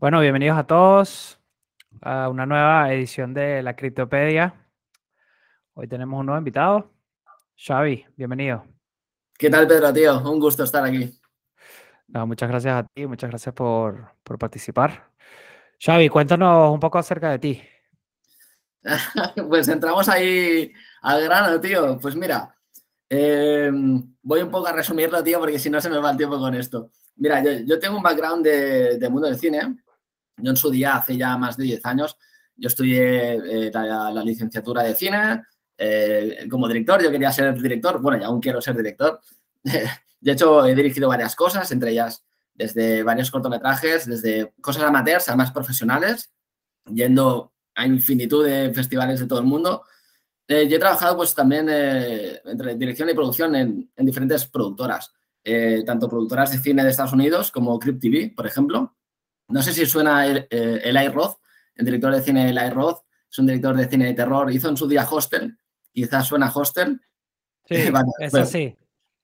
Bueno, bienvenidos a todos a una nueva edición de la Criptopedia. Hoy tenemos un nuevo invitado. Xavi, bienvenido. ¿Qué tal, Pedro, tío? Un gusto estar aquí. muchas gracias a ti, muchas gracias por, participar. Xavi, cuéntanos un poco acerca de ti. pues entramos ahí al grano, tío. Pues mira, em, voy un poco a resumirlo, tío, porque si no se me va el tiempo con esto. Mira, yo, tengo un background de, de, mundo del cine. Yo en su día, hace ya más de 10 años, yo estudié eh, la, licenciatura de cine. Eh, como director, yo quería ser director. Bueno, y aún quiero ser director. de hecho, he dirigido varias cosas, entre ellas desde varios cortometrajes, desde cosas amateurs a más profesionales, yendo a infinitud de festivales de todo el mundo. Eh, yo he trabajado pues también entre dirección y producción en, en diferentes productoras. Eh, tanto productoras de cine de Estados Unidos como Crypt TV, por ejemplo. No sé si suena el, eh, Eli Roth, el director de cine Eli Roth, es un director de cine de terror, hizo en su día Hostel, quizás suena Hostel. Sí, es así.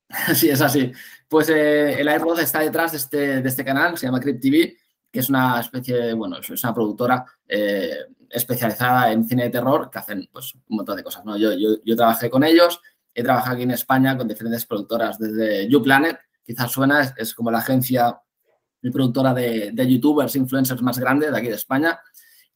Sí, es así. Pues eh, Eli Roth está detrás de este, de este canal, se llama Crypt TV, que es una especie, bueno, es una productora eh, especializada en cine de terror que hacen pues, un montón de cosas. ¿no? Yo, yo, yo trabajé con ellos, He trabajado aquí en España con diferentes productoras, desde YouPlanet, quizás suena, es, como la agencia y productora de, youtubers, influencers más grande de aquí de España.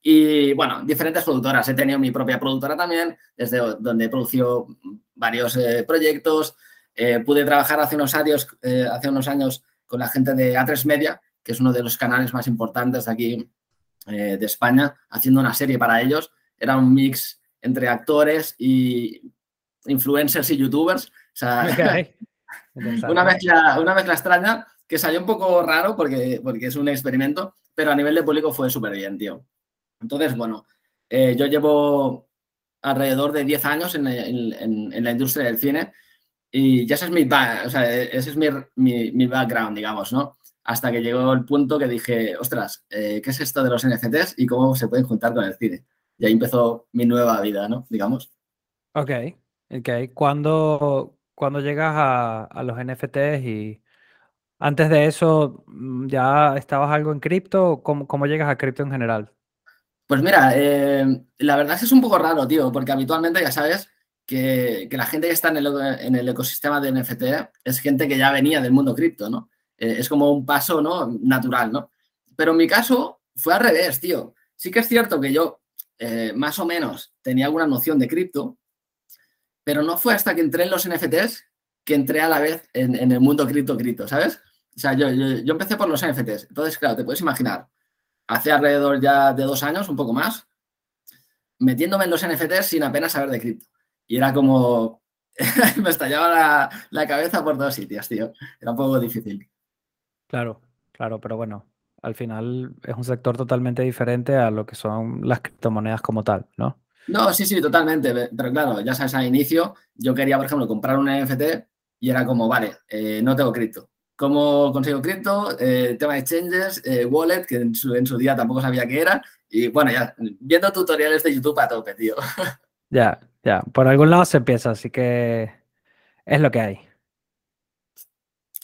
Y bueno, diferentes productoras. He tenido mi propia productora también, desde donde he producido varios eh, proyectos. Eh, pude trabajar hace unos, años, eh, hace unos años con la gente de A3 Media, que es uno de los canales más importantes de aquí de España, haciendo una serie para ellos. Era un mix entre actores y influencers y youtubers. O sea, una, mezcla, una mezcla extraña que salió un poco raro porque, porque es un experimento, pero a nivel de público fue súper bien, tío. Entonces, bueno, eh, yo llevo alrededor de 10 años en, la industria del cine y ya ese es mi, sea, ese es mi, mi, background, digamos, ¿no? Hasta que llegó el punto que dije, ostras, eh, ¿qué es esto de los NFTs y cómo se pueden juntar con el cine? Y ahí empezó mi nueva vida, ¿no? Digamos. Ok, Ok, ¿cuándo, llegas a, los NFTs y antes de eso mm, ya estabas algo en cripto? ¿Cómo, cómo llegas a cripto en general? Pues mira, eh, la verdad es que es un poco raro, tío, porque habitualmente ya sabes que, la gente que está en el, ecosistema de NFT es gente que ya venía del mundo cripto, ¿no? Eh, es como un paso, ¿no? Natural, ¿no? Pero en mi caso fue al revés, tío. Sí que es cierto que yo eh, más o menos tenía alguna noción de cripto, pero no fue hasta que entré en los NFTs que entré a la vez en, el mundo cripto, cripto, ¿sabes? O sea, yo, yo, empecé por los NFTs. Entonces, claro, te puedes imaginar, hace alrededor ya de dos años, un poco más, metiéndome en los NFTs sin apenas saber de cripto. Y era como, me estallaba la, la, cabeza por dos sitios, tío. Era un poco difícil. Claro, claro, pero bueno, al final es un sector totalmente diferente a lo que son las criptomonedas como tal, ¿no? No, sí, sí, totalmente. Pero claro, ya sabes, al inicio yo quería, por ejemplo, comprar un NFT y era como, vale, eh, no tengo cripto. ¿Cómo consigo cripto? Eh, tema de exchanges, eh, wallet, que en su, día tampoco sabía qué era. Y bueno, ya, viendo tutoriales de YouTube a tope, tío. Ya, ya. Por algún lado se empieza, así que es lo que hay.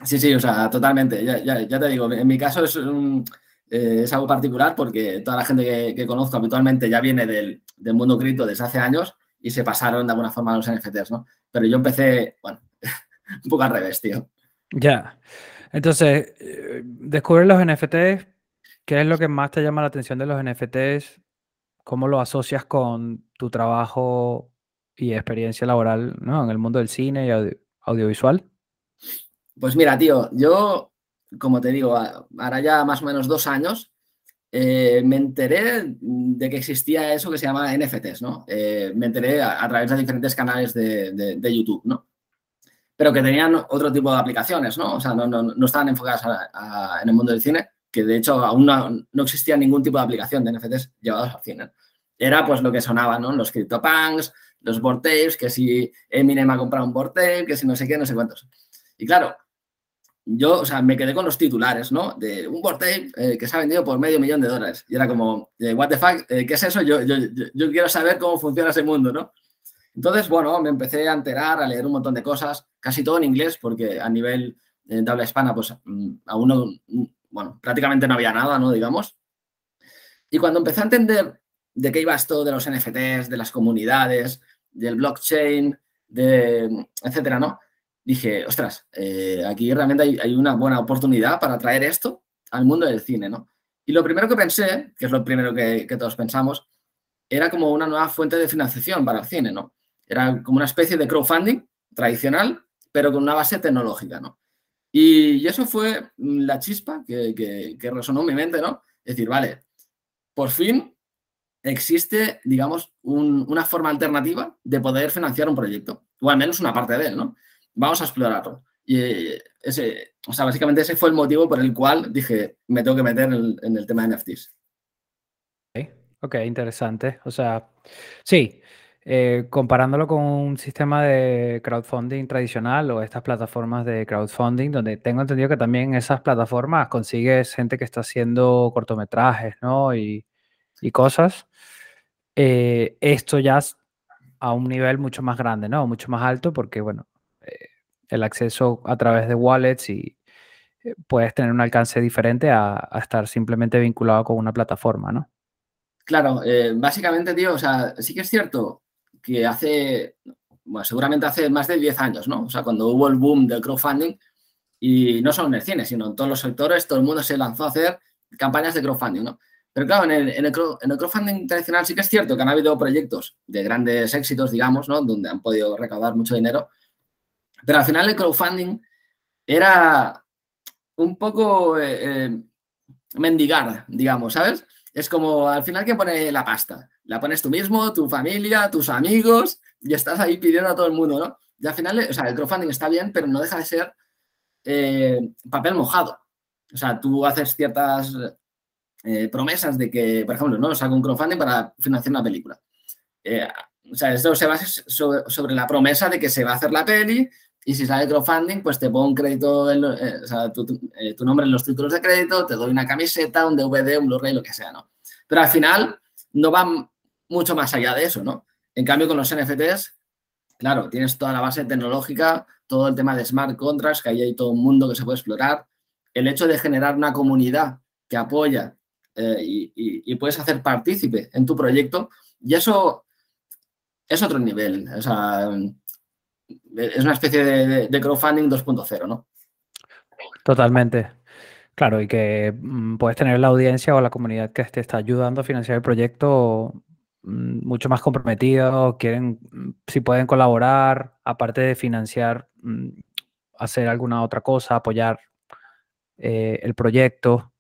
Sí, sí, o sea, totalmente. Ya, ya, ya te digo, en mi caso es un eh, es algo particular porque toda la gente que, conozco habitualmente ya viene del, mundo cripto desde hace años y se pasaron de alguna forma a los NFTs, ¿no? Pero yo empecé, bueno, un poco al revés, tío. Ya. Entonces, eh, descubrir los NFTs, ¿qué es lo que más te llama la atención de los NFTs? ¿Cómo lo asocias con tu trabajo y experiencia laboral ¿no? en el mundo del cine y audiovisual? Pues mira, tío, yo como te digo, ahora ya más o menos dos años, eh, me enteré de que existía eso que se llama NFTs, ¿no? Eh, me enteré a, través de diferentes canales de, YouTube, ¿no? Pero que tenían otro tipo de aplicaciones, ¿no? O sea, no, estaban enfocadas en el mundo del cine, que de hecho aún no, existía ningún tipo de aplicación de NFTs llevados al cine. Era pues lo que sonaba, ¿no? Los CryptoPunks, los board tapes, que si Eminem ha comprado un board tape, que si no sé qué, no sé cuántos. Y claro, yo, o sea, me quedé con los titulares, ¿no? De un board eh, que se ha vendido por medio millón de dólares. Y era como, eh, what the fuck, eh, ¿qué es eso? Yo, yo, yo, quiero saber cómo funciona ese mundo, ¿no? Entonces, bueno, me empecé a enterar, a leer un montón de cosas, casi todo en inglés, porque a nivel de habla hispana, pues mm, aún no, mm, bueno, prácticamente no había nada, ¿no? Digamos. Y cuando empecé a entender de qué iba esto de los NFTs, de las comunidades, del blockchain, de etcétera, ¿no? Dije, ostras, eh, aquí realmente hay, una buena oportunidad para traer esto al mundo del cine, ¿no? Y lo primero que pensé, que es lo primero que todos pensamos, era como una nueva fuente de financiación para el cine, ¿no? Era como una especie de crowdfunding tradicional, pero con una base tecnológica, ¿no? Y, eso fue la chispa que, resonó en mi mente, ¿no? Es decir, vale, por fin existe, digamos, una forma alternativa de poder financiar un proyecto, o al menos una parte de él, ¿no? Vamos a explorarlo. Y ese, o sea, básicamente ese fue el motivo por el cual dije, me tengo que meter en, el tema de NFTs. ok, interesante. O sea, sí, eh, comparándolo con un sistema de crowdfunding tradicional o estas plataformas de crowdfunding, donde tengo entendido que también esas plataformas consigues gente que está haciendo cortometrajes, ¿no? Y, cosas. Eh, esto ya a un nivel mucho más grande, ¿no? Mucho más alto, porque, bueno, eh, el acceso a través de wallets y puedes tener un alcance diferente a, a estar simplemente vinculado con una plataforma, ¿no? Claro, básicamente, tío, o sea, sí que es cierto que hace, seguramente hace más de 10 años, ¿no? O sea, cuando hubo el boom del crowdfunding, y no solo en el cine, sino en todos los sectores, todo el mundo se lanzó a hacer campañas de crowdfunding, ¿no? Pero claro, en el, en el, crowdfunding tradicional sí que es cierto que han habido proyectos de grandes éxitos, digamos, ¿no? Donde han podido recaudar mucho dinero. Pero al final el crowdfunding era un poco eh, eh, mendigar, digamos, ¿sabes? Es como al final que pone la pasta la pones tú mismo, tu familia, tus amigos, y estás ahí pidiendo a todo el mundo, ¿no? Y al final, o sea, el crowdfunding está bien, pero no deja de ser eh, papel mojado. O sea, tú haces ciertas eh, promesas de que, por ejemplo, no saco un crowdfunding para financiar una película. Eh, o sea, esto se basa sobre, la promesa de que se va a hacer la peli y si sale crowdfunding, pues te pongo un crédito, o sea, tu, tu, nombre en los títulos de crédito, te doy una camiseta, un DVD, un Blu-ray, lo que sea, ¿no? Pero al final no van mucho más allá de eso, ¿no? En cambio, con los NFTs, claro, tienes toda la base tecnológica, todo el tema de smart contracts, que ahí hay todo un mundo que se puede explorar. El hecho de generar una comunidad que apoya eh, y, puedes hacer partícipe en tu proyecto, y eso es otro nivel. O sea, es una especie de, crowdfunding 2.0, ¿no? Totalmente. Claro, y que mm, puedes tener la audiencia o la comunidad que te está ayudando a financiar el proyecto mucho más comprometidos, quieren, mm, si pueden colaborar, aparte de financiar, mm, hacer alguna otra cosa, apoyar eh, el proyecto.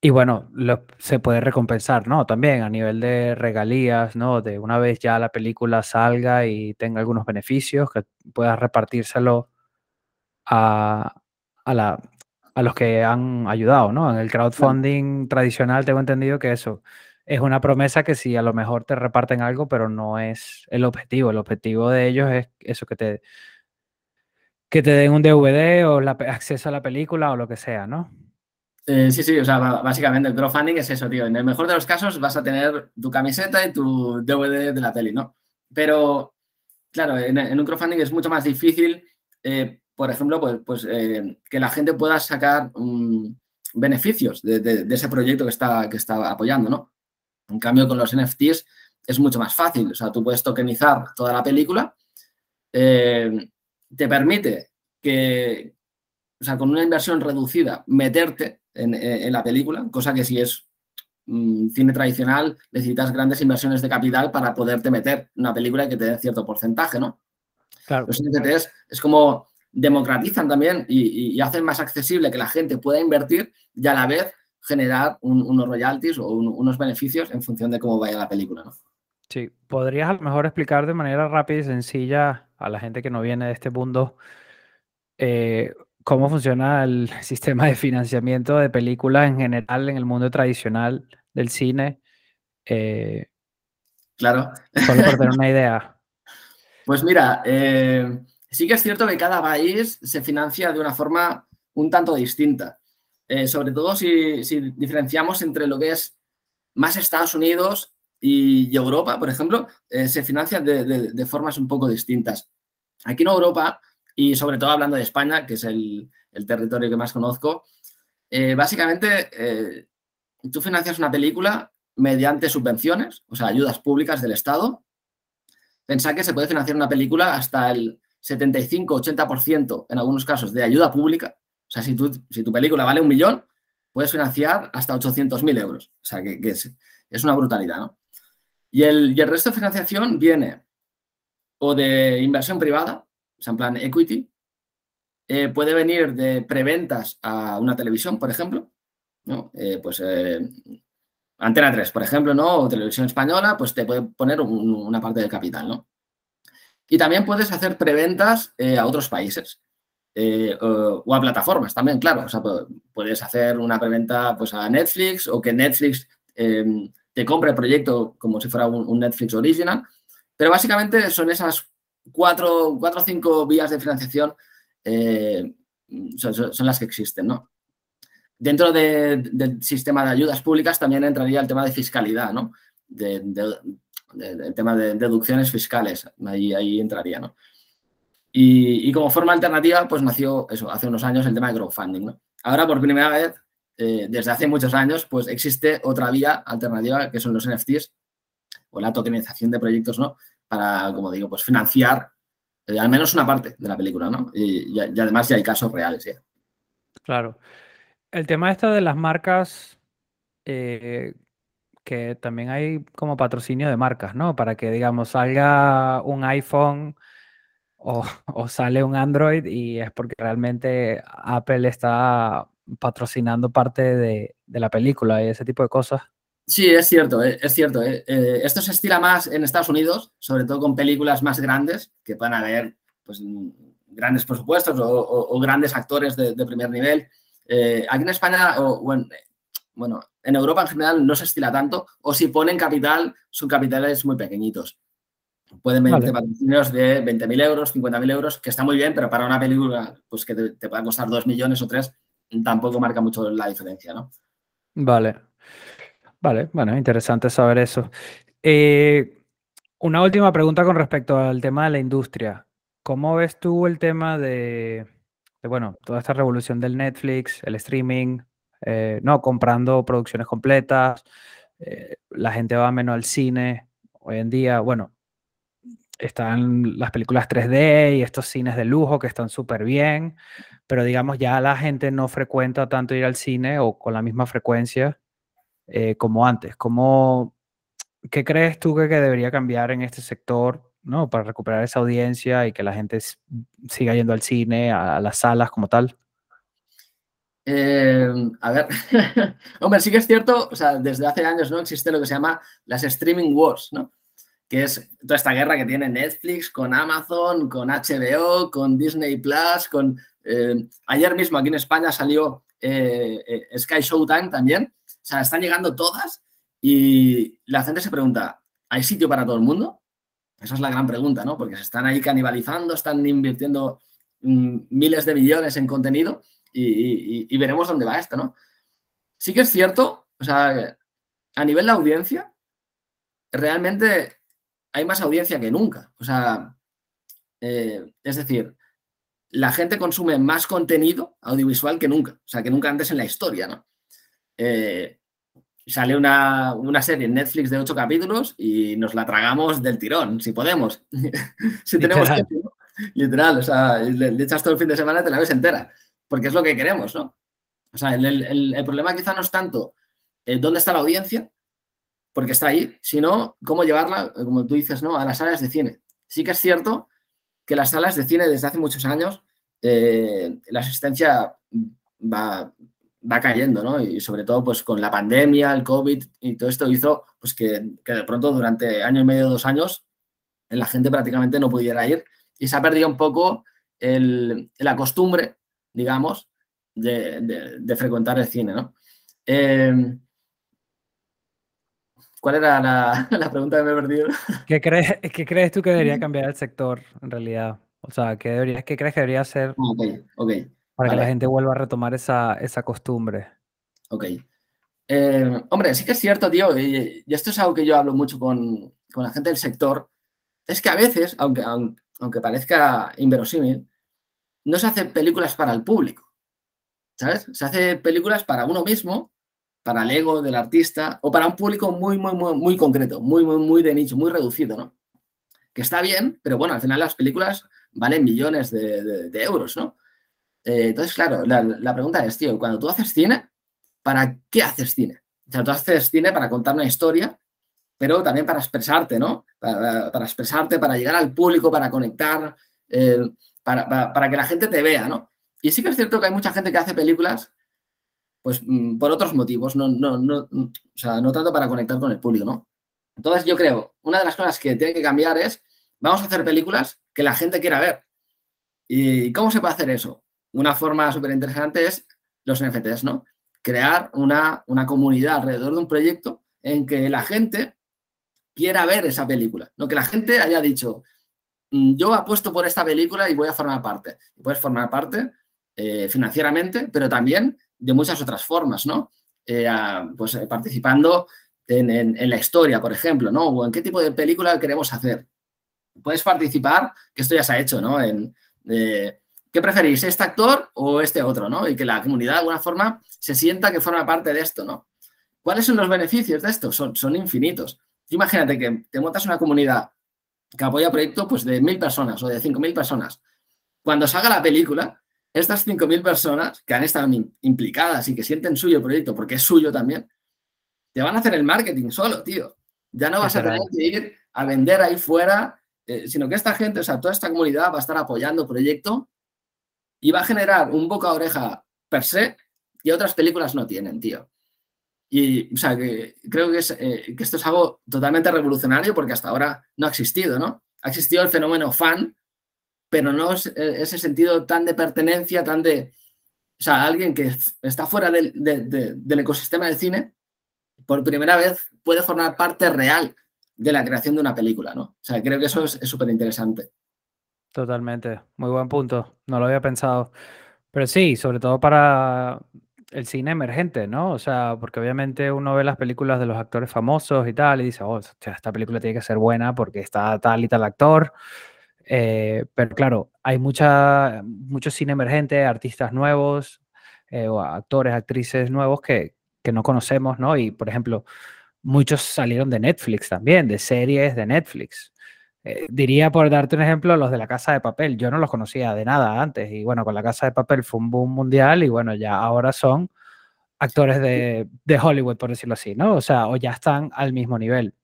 Y bueno, se puede recompensar, ¿no? También a nivel de regalías, ¿no? De una vez ya la película salga y tenga algunos beneficios, que puedas repartírselo a, la, a los que han ayudado, ¿no? En el crowdfunding tradicional tengo entendido que eso, es una promesa que sí, a lo mejor te reparten algo, pero no es el objetivo. El objetivo de ellos es eso que te, que te den un DVD o acceso a la película o lo que sea, ¿no? Eh, sí, sí, o sea, básicamente el crowdfunding es eso, tío. En el mejor de los casos vas a tener tu camiseta y tu DVD de la peli, ¿no? Pero, claro, en, un crowdfunding es mucho más difícil, eh, por ejemplo, pues, pues eh, que la gente pueda sacar beneficios de, ese proyecto que está, que está apoyando, ¿no? En cambio, con los NFTs es mucho más fácil. O sea, tú puedes tokenizar toda la película. Eh, te permite que, o sea, con una inversión reducida, meterte en, la película, cosa que si es mm, cine tradicional, necesitas grandes inversiones de capital para poderte meter en una película que te dé cierto porcentaje, ¿no? Claro. Los NFTs es como democratizan también y, y, hacen más accesible que la gente pueda invertir y a la vez generar unos royalties o unos beneficios en función de cómo vaya la película, ¿no? Sí, podrías a lo mejor explicar de manera rápida y sencilla a la gente que no viene de este mundo eh, cómo funciona el sistema de financiamiento de películas en general en el mundo tradicional del cine. Eh, claro. Solo para tener una idea. Pues mira, eh, sí que es cierto que cada país se financia de una forma un tanto distinta. Eh, sobre todo si, diferenciamos entre lo que es más Estados Unidos y, Europa, por ejemplo, eh, se financian de, formas un poco distintas. Aquí en Europa, y sobre todo hablando de España, que es el, territorio que más conozco, eh, básicamente tú financias una película mediante subvenciones, o sea, ayudas públicas del Estado. Pensá que se puede financiar una película hasta el 75-80% en algunos casos de ayuda pública. O sea, si, tu película vale un millón, puedes financiar hasta 800.000 euros. O sea, que, es, una brutalidad, ¿no? Y el, resto de financiación viene o de inversión privada, o sea, en plan equity, eh, puede venir de preventas a una televisión, por ejemplo. Eh, pues eh, Antena 3, por ejemplo, ¿no? O Televisión Española, pues te puede poner una parte del capital, ¿no? Y también puedes hacer preventas a otros países. O, a plataformas también, claro. O sea, puedes hacer una preventa pues, a Netflix o que Netflix te compre el proyecto como si fuera un, Netflix original. Pero básicamente son esas cuatro, cuatro o cinco vías de financiación eh, son, las que existen, ¿no? Dentro del sistema de ayudas públicas también entraría el tema de fiscalidad, ¿no? el tema de deducciones fiscales, ahí, ahí entraría, ¿no? Y, como forma alternativa, pues nació eso, hace unos años el tema de crowdfunding. Ahora, por primera vez, eh, desde hace muchos años, pues existe otra vía alternativa que son los NFTs o la tokenización de proyectos, ¿no? Para, como digo, pues financiar eh, al menos una parte de la película, ¿no? Y, además ya hay casos reales, ya. Claro. El tema esto de las marcas, eh, que también hay como patrocinio de marcas, ¿no? Para que, digamos, salga un iPhone o, sale un Android y es porque realmente Apple está patrocinando parte de, de la película y ese tipo de cosas. Sí, es cierto, eh, es cierto. Eh, eh, esto se estila más en Estados Unidos, sobre todo con películas más grandes, que puedan haber pues, grandes presupuestos o, grandes actores de, primer nivel. aquí en España, o, en, bueno, en Europa en general no se estila tanto, o si ponen capital, son capitales muy pequeñitos. Pueden venir patrocinios de 20.000 euros, 50.000 euros, que está muy bien, pero para una película pues, que te, te pueda costar 2 millones o 3, tampoco marca mucho la diferencia, ¿no? Vale. Vale, bueno, interesante saber eso. Eh, una última pregunta con respecto al tema de la industria. ¿Cómo ves tú el tema de, bueno, toda esta revolución del Netflix, el streaming, eh, no, comprando producciones completas, eh, la gente va menos al cine. Hoy en día, bueno, están las películas 3D y estos cines de lujo que están súper bien, pero digamos ya la gente no frecuenta tanto ir al cine o con la misma frecuencia eh, como antes. ¿Cómo, ¿Qué crees tú que, debería cambiar en este sector ¿no? para recuperar esa audiencia y que la gente siga yendo al cine, a, las salas como tal? Eh, a ver, hombre, sí que es cierto, o sea, desde hace años no existe lo que se llama las streaming wars, ¿no? Que es toda esta guerra que tiene Netflix con Amazon, con HBO, con Disney Plus, con... Eh, ayer mismo aquí en España salió Sky Showtime también, o sea, están llegando todas y la gente se pregunta, ¿hay sitio para todo el mundo? Esa es la gran pregunta, ¿no? Porque se están ahí canibalizando, están invirtiendo mm, miles de millones en contenido y, veremos dónde va esto, ¿no? Sí que es cierto, o sea, a nivel de audiencia, realmente hay más audiencia que nunca. O sea, eh, es decir, la gente consume más contenido audiovisual que nunca, o sea, que nunca antes en la historia, ¿no? Eh, sale una, serie en Netflix de ocho capítulos y nos la tragamos del tirón, si podemos. si tenemos tiempo, literal, o sea, le, echas todo el fin de semana y te la ves entera, porque es lo que queremos, ¿no? O sea, el, problema quizá no es tanto eh, dónde está la audiencia, porque está ahí, sino cómo llevarla, como tú dices, ¿no? A las salas de cine. Sí que es cierto que las salas de cine desde hace muchos años, eh, la asistencia va, va cayendo, ¿no? Y sobre todo, pues con la pandemia, el COVID y todo esto hizo, pues que, de pronto durante año y medio, dos años, la gente prácticamente no pudiera ir y se ha perdido un poco la costumbre, digamos, de, frecuentar el cine, ¿no? Em, ¿Cuál era la, pregunta que me he perdido? ¿Qué crees, ¿Qué crees tú que debería cambiar el sector en realidad? O sea, ¿qué, debería, qué crees que debería ser? Ah, ok, ok. Para que la gente vuelva a retomar esa, costumbre. Ok. Eh, hombre, sí que es cierto, tío, y, esto es algo que yo hablo mucho con, la gente del sector, es que a veces, aunque, aunque parezca inverosímil, no se hacen películas para el público, ¿sabes? Se hacen películas para uno mismo para el ego del artista o para un público muy, muy, muy, muy concreto, muy, muy, muy de nicho, muy reducido, ¿no? Que está bien, pero bueno, al final las películas valen millones de, euros, ¿no? Eh, entonces, claro, la, pregunta es, tío, cuando tú haces cine, ¿para qué haces cine? O sea, tú haces cine para contar una historia, pero también para expresarte, ¿no? Para, expresarte, para llegar al público, para conectar, eh, para, para, que la gente te vea, ¿no? Y sí que es cierto que hay mucha gente que hace películas pues mm, por otros motivos, no, no, no, o sea, no tanto para conectar con el público, ¿no? Entonces yo creo, una de las cosas que tiene que cambiar es, vamos a hacer películas que la gente quiera ver. ¿Y cómo se puede hacer eso? Una forma súper interesante es los NFTs, ¿no? Crear una, una comunidad alrededor de un proyecto en que la gente quiera ver esa película, no que la gente haya dicho, mm, yo apuesto por esta película y voy a formar parte. puedes formar parte eh, financieramente, pero también de muchas otras formas, ¿no? Eh, pues eh, participando en, la historia, por ejemplo, ¿no? O en qué tipo de película queremos hacer. Puedes participar, que esto ya se ha hecho, ¿no? En, ¿Qué preferís, este actor o este otro, ¿no? Y que la comunidad de alguna forma se sienta que forma parte de esto, ¿no? ¿Cuáles son los beneficios de esto? Son, son infinitos. Imagínate que te montas una comunidad que apoya proyectos pues, de mil personas o de cinco mil personas. Cuando salga la película, estas 5.000 personas que han estado implicadas y que sienten suyo el proyecto, porque es suyo también, te van a hacer el marketing solo, tío. Ya no vas a tener que ir a vender ahí fuera, eh, sino que esta gente, o sea, toda esta comunidad va a estar apoyando el proyecto y va a generar un boca a oreja per se y otras películas no tienen, tío. Y, o sea, que creo que, eh, que esto es algo totalmente revolucionario porque hasta ahora no ha existido, ¿no? Ha existido el fenómeno fan, pero no es eh, ese sentido tan de pertenencia, tan de, o sea, alguien que está fuera del, ecosistema del cine, por primera vez puede formar parte real de la creación de una película, ¿no? O sea, creo que eso es súper interesante. Totalmente, muy buen punto, no lo había pensado. Pero sí, sobre todo para el cine emergente, ¿no? O sea, porque obviamente uno ve las películas de los actores famosos y tal, y dice, oh, esta película tiene que ser buena porque está tal y tal actor, eh, pero claro, hay mucha, mucho cine emergente, artistas nuevos, eh, o actores, actrices nuevos que, que, no conocemos, ¿no? Y, por ejemplo, muchos salieron de Netflix también, de series de Netflix. Eh, diría, por darte un ejemplo, los de La Casa de Papel. Yo no los conocía de nada antes. Y bueno, con La Casa de Papel fue un boom mundial y bueno, ya ahora son actores de, de Hollywood, por decirlo así, ¿no? O sea, o ya están al mismo nivel.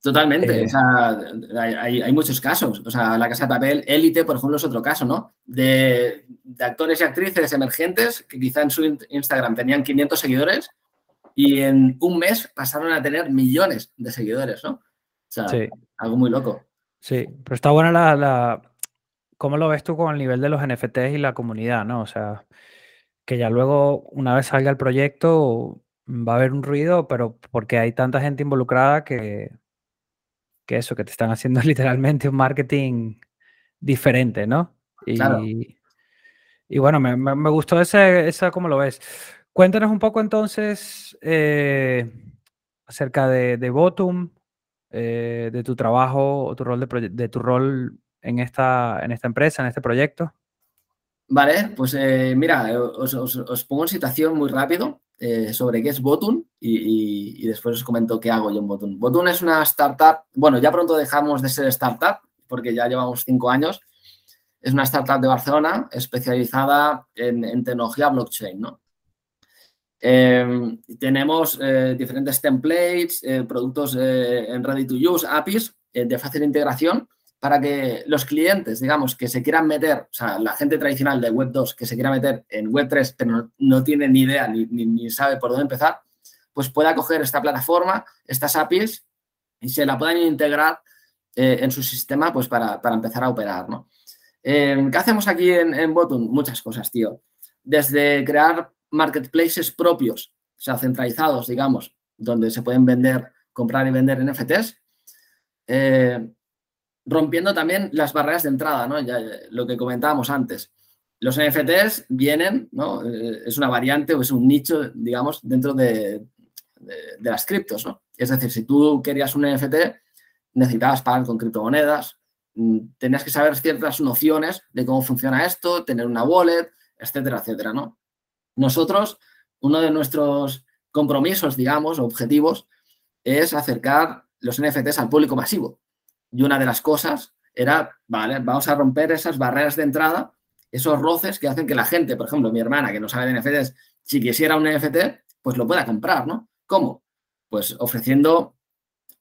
Totalmente, o sea, hay, muchos casos. O sea, La Casa de Papel, Élite, por ejemplo, es otro caso, ¿no? De, actores y actrices emergentes que quizá en su Instagram tenían 500 seguidores y en un mes pasaron a tener millones de seguidores, ¿no? O sea, algo muy loco. Sí, pero está buena la, la... ¿Cómo lo ves tú con el nivel de los NFTs y la comunidad, no? O sea, que ya luego, una vez salga el proyecto, va a haber un ruido, pero porque hay tanta gente involucrada que que eso, que te están haciendo literalmente un marketing diferente, ¿no? Y, y bueno, me, me, gustó ese, esa, ¿cómo lo ves? Cuéntanos un poco entonces eh, acerca de, de Botum, eh, de tu trabajo o tu rol de, de, tu rol en esta, en esta empresa, en este proyecto. Vale, pues eh, mira, os, os, os, pongo en situación muy rápido. Eh, sobre qué es Botun y, después os comento qué hago yo en Botun. Botun es una startup, bueno, ya pronto dejamos de ser startup porque ya llevamos cinco años. Es una startup de Barcelona especializada en, tecnología blockchain, ¿no? Em, tenemos eh, diferentes templates, eh, productos en ready to use, APIs de fácil integración para que los clientes, digamos, que se quieran meter, o sea, la gente tradicional de Web 2 que se quiera meter en Web 3, pero no, tiene ni idea ni, sabe por dónde empezar, pues pueda coger esta plataforma, estas APIs, y se la puedan integrar eh, en su sistema pues para, empezar a operar, ¿no? Eh, ¿Qué hacemos aquí en, en? Muchas cosas, tío. Desde crear marketplaces propios, o sea, centralizados, digamos, donde se pueden vender, comprar y vender NFTs, eh, rompiendo también las barreras de entrada, ¿no? Ya, lo que comentábamos antes. Los NFTs vienen, ¿no? Eh, es una variante o es un nicho, digamos, dentro de, las criptos, ¿no? Es decir, si tú querías un NFT, necesitabas pagar con criptomonedas, mm, tenías que saber ciertas nociones de cómo funciona esto, tener una wallet, etcétera, etcétera, ¿no? Nosotros, uno de nuestros compromisos, digamos, objetivos, es acercar los NFTs al público masivo. Y una de las cosas era, vale, vamos a romper esas barreras de entrada, esos roces que hacen que la gente, por ejemplo, mi hermana que no sabe de NFTs, si quisiera un NFT, pues lo pueda comprar, ¿no? ¿Cómo? Pues ofreciendo,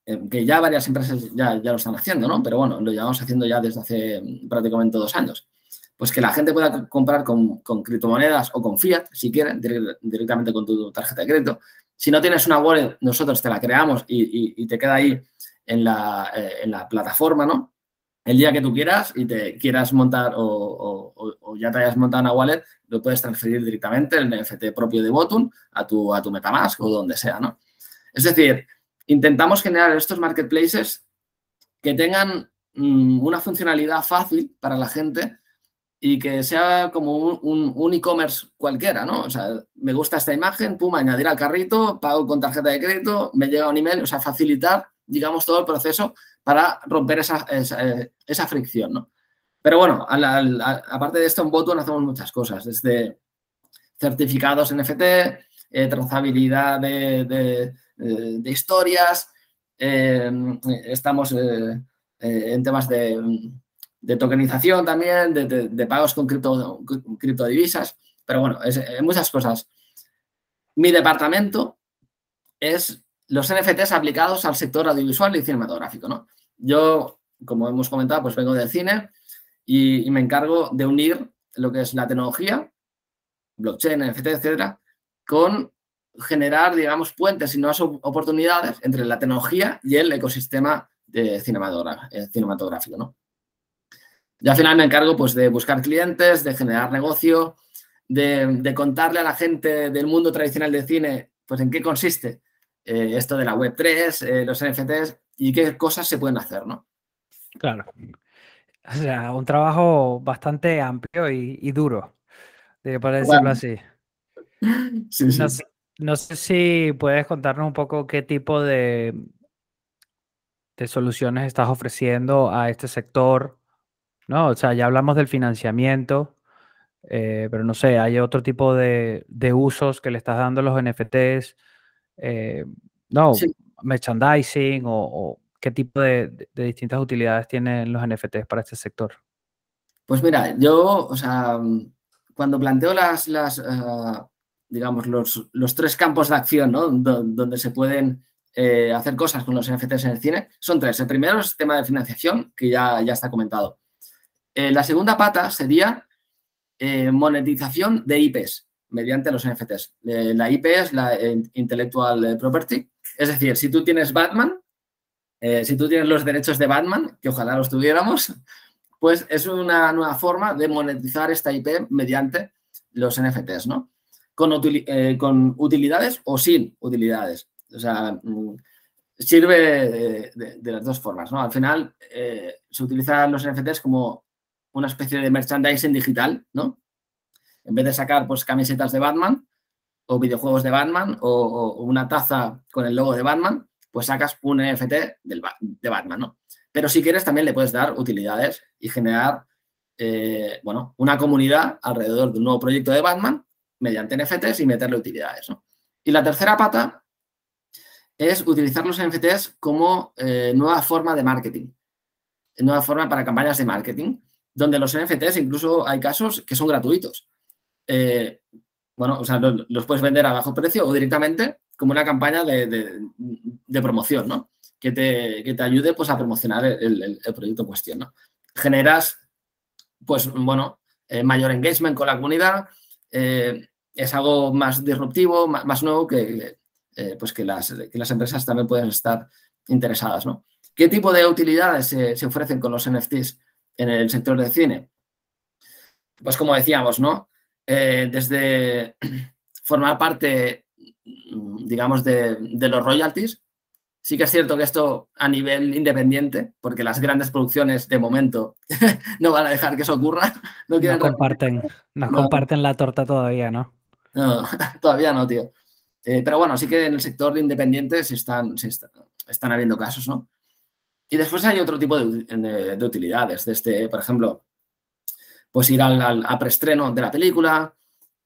eh, que ya varias empresas ya, ya lo están haciendo, ¿no? Pero bueno, lo llevamos haciendo ya desde hace prácticamente dos años. Pues que la gente pueda comprar con, criptomonedas o con fiat, si quieren, directamente con tu tarjeta de crédito. Si no tienes una wallet, nosotros te la creamos y, te queda ahí en la, eh, en la plataforma, ¿no? el día que tú quieras y te quieras montar o, ya te hayas montado una wallet, lo puedes transferir directamente el NFT propio de Botun a tu, a tu Metamask o donde sea, ¿no? Es decir, intentamos generar estos marketplaces que tengan mm, una funcionalidad fácil para la gente y que sea como un, e-commerce cualquiera, ¿no? O sea, me gusta esta imagen, pum, añadir al carrito, pago con tarjeta de crédito, me llega un email, o sea, facilitar, digamos, todo el proceso para romper esa, esa, fricción, ¿no? Pero bueno, aparte de esto, en Botun hacemos muchas cosas, desde certificados NFT, eh, trazabilidad de, historias, eh, estamos eh, en temas de, tokenización también, de, pagos con cripto, criptodivisas, pero bueno, es, muchas cosas. Mi departamento es los NFTs aplicados al sector audiovisual y cinematográfico, ¿no? Yo, como hemos comentado, pues vengo del cine y, me encargo de unir lo que es la tecnología, blockchain, NFT, etcétera, con generar, digamos, puentes y nuevas oportunidades entre la tecnología y el ecosistema de eh, cinematográfico, ¿no? Y al final me encargo, pues, de buscar clientes, de generar negocio, de, contarle a la gente del mundo tradicional del cine, pues, en qué consiste eh, esto de la Web3, eh, los NFTs y qué cosas se pueden hacer, ¿no? Claro. O sea, un trabajo bastante amplio y, duro, para decirlo así. Sí, sí. No, sé si puedes contarnos un poco qué tipo de, de soluciones estás ofreciendo a este sector, ¿no? O sea, ya hablamos del financiamiento, eh, pero no sé, hay otro tipo de, usos que le estás dando a los NFTs, eh, no, merchandising o, qué tipo de, distintas utilidades tienen los NFTs para este sector? Pues mira, yo, o sea, cuando planteo las, las eh, digamos, los, tres campos de acción, ¿no? donde se pueden eh, hacer cosas con los NFTs en el cine, son tres. El primero es el tema de financiación, que ya, ya está comentado. Eh, la segunda pata sería monetización de IPs mediante los NFTs. la IP es la Intellectual Property, es decir, si tú tienes Batman, eh, si tú tienes los derechos de Batman, que ojalá los tuviéramos, pues es una nueva forma de monetizar esta IP mediante los NFTs, ¿no? Con, eh, utilidades o sin utilidades. O sea, mm, sirve de, las dos formas, ¿no? Al final eh, se utilizan los NFTs como una especie de merchandising digital, ¿no? En vez de sacar pues camisetas de Batman, o videojuegos de Batman o, una taza con el logo de Batman, pues sacas un NFT de Batman, ¿no? Pero si quieres también le puedes dar utilidades y generar, eh, bueno, una comunidad alrededor de un nuevo proyecto de Batman mediante NFTs y meterle utilidades, ¿no? Y la tercera pata es utilizar los NFTs como eh, nueva forma de marketing, nueva forma para campañas de marketing, donde los NFTs incluso hay casos que son gratuitos. Eh, bueno, o sea, los, puedes vender a bajo precio o directamente como una campaña de, promoción, ¿no? Que te, te, ayude pues, a promocionar el, proyecto en cuestión, ¿no? Generas, pues, bueno, eh, mayor engagement con la comunidad, eh, es algo más disruptivo, más, nuevo que, pues que, las, las empresas también pueden estar interesadas, ¿no? ¿Qué tipo de utilidades se, se ofrecen con los NFTs en el sector del cine? Pues como decíamos, ¿no? Eh, desde formar parte, digamos, de, los royalties. Sí que es cierto que esto a nivel independiente, porque las grandes producciones de momento no van a dejar que eso ocurra. No, comparten, no, comparten la torta todavía, ¿no? No, todavía no, tío. Eh, pero bueno, sí que en el sector independiente se están, están habiendo casos, ¿no? Y después hay otro tipo de, utilidades. Este, por ejemplo, pues ir al, a preestreno de la película,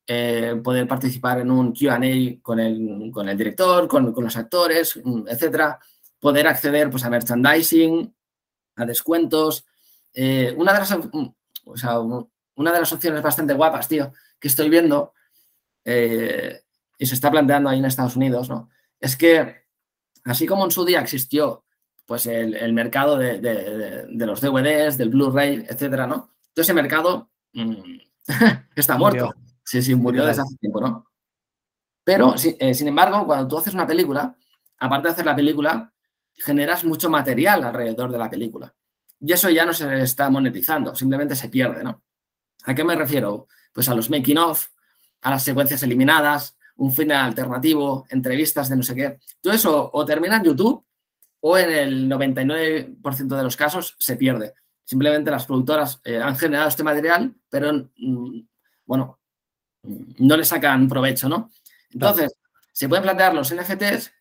eh, poder participar en un QA con el, con el director, con, los actores, etcétera, poder acceder pues, a merchandising, a descuentos. Eh, una, de las, una de las opciones bastante guapas, tío, que estoy viendo eh, y se está planteando ahí en Estados Unidos, ¿no? Es que, así como en su día existió pues el, mercado de, los DVDs, del Blu-ray, etcétera, ¿no? Todo ese mercado mm, está muerto. Sí, sí, murió desde hace tiempo, ¿no? Pero, eh, sin embargo, cuando tú haces una película, aparte de hacer la película, generas mucho material alrededor de la película. Y eso ya no se está monetizando, simplemente se pierde, ¿no? ¿A qué me refiero? Pues a los making of, a las secuencias eliminadas, un final alternativo, entrevistas de no sé qué. Todo eso o termina en YouTube o en el 99% de los casos se pierde. Simplemente las productoras eh, han generado este material, pero mm, bueno, no le sacan provecho, ¿no? Entonces, se pueden plantear los NFTs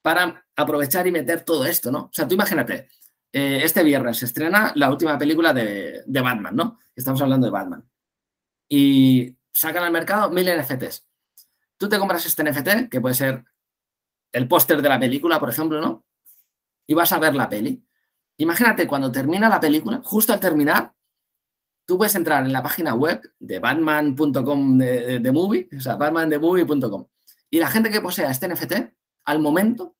para aprovechar y meter todo esto, ¿no? O sea, tú imagínate, eh, este viernes se estrena la última película de, de, Batman, ¿no? Estamos hablando de Batman. Y sacan al mercado mil NFTs. Tú te compras este NFT, que puede ser el póster de la película, por ejemplo, ¿no? Y vas a ver la peli. Imagínate cuando termina la película, justo al terminar, tú puedes entrar en la página web de batman.com de, movie, o sea, batmanthemovie.com. Y la gente que posea este NFT, al momento,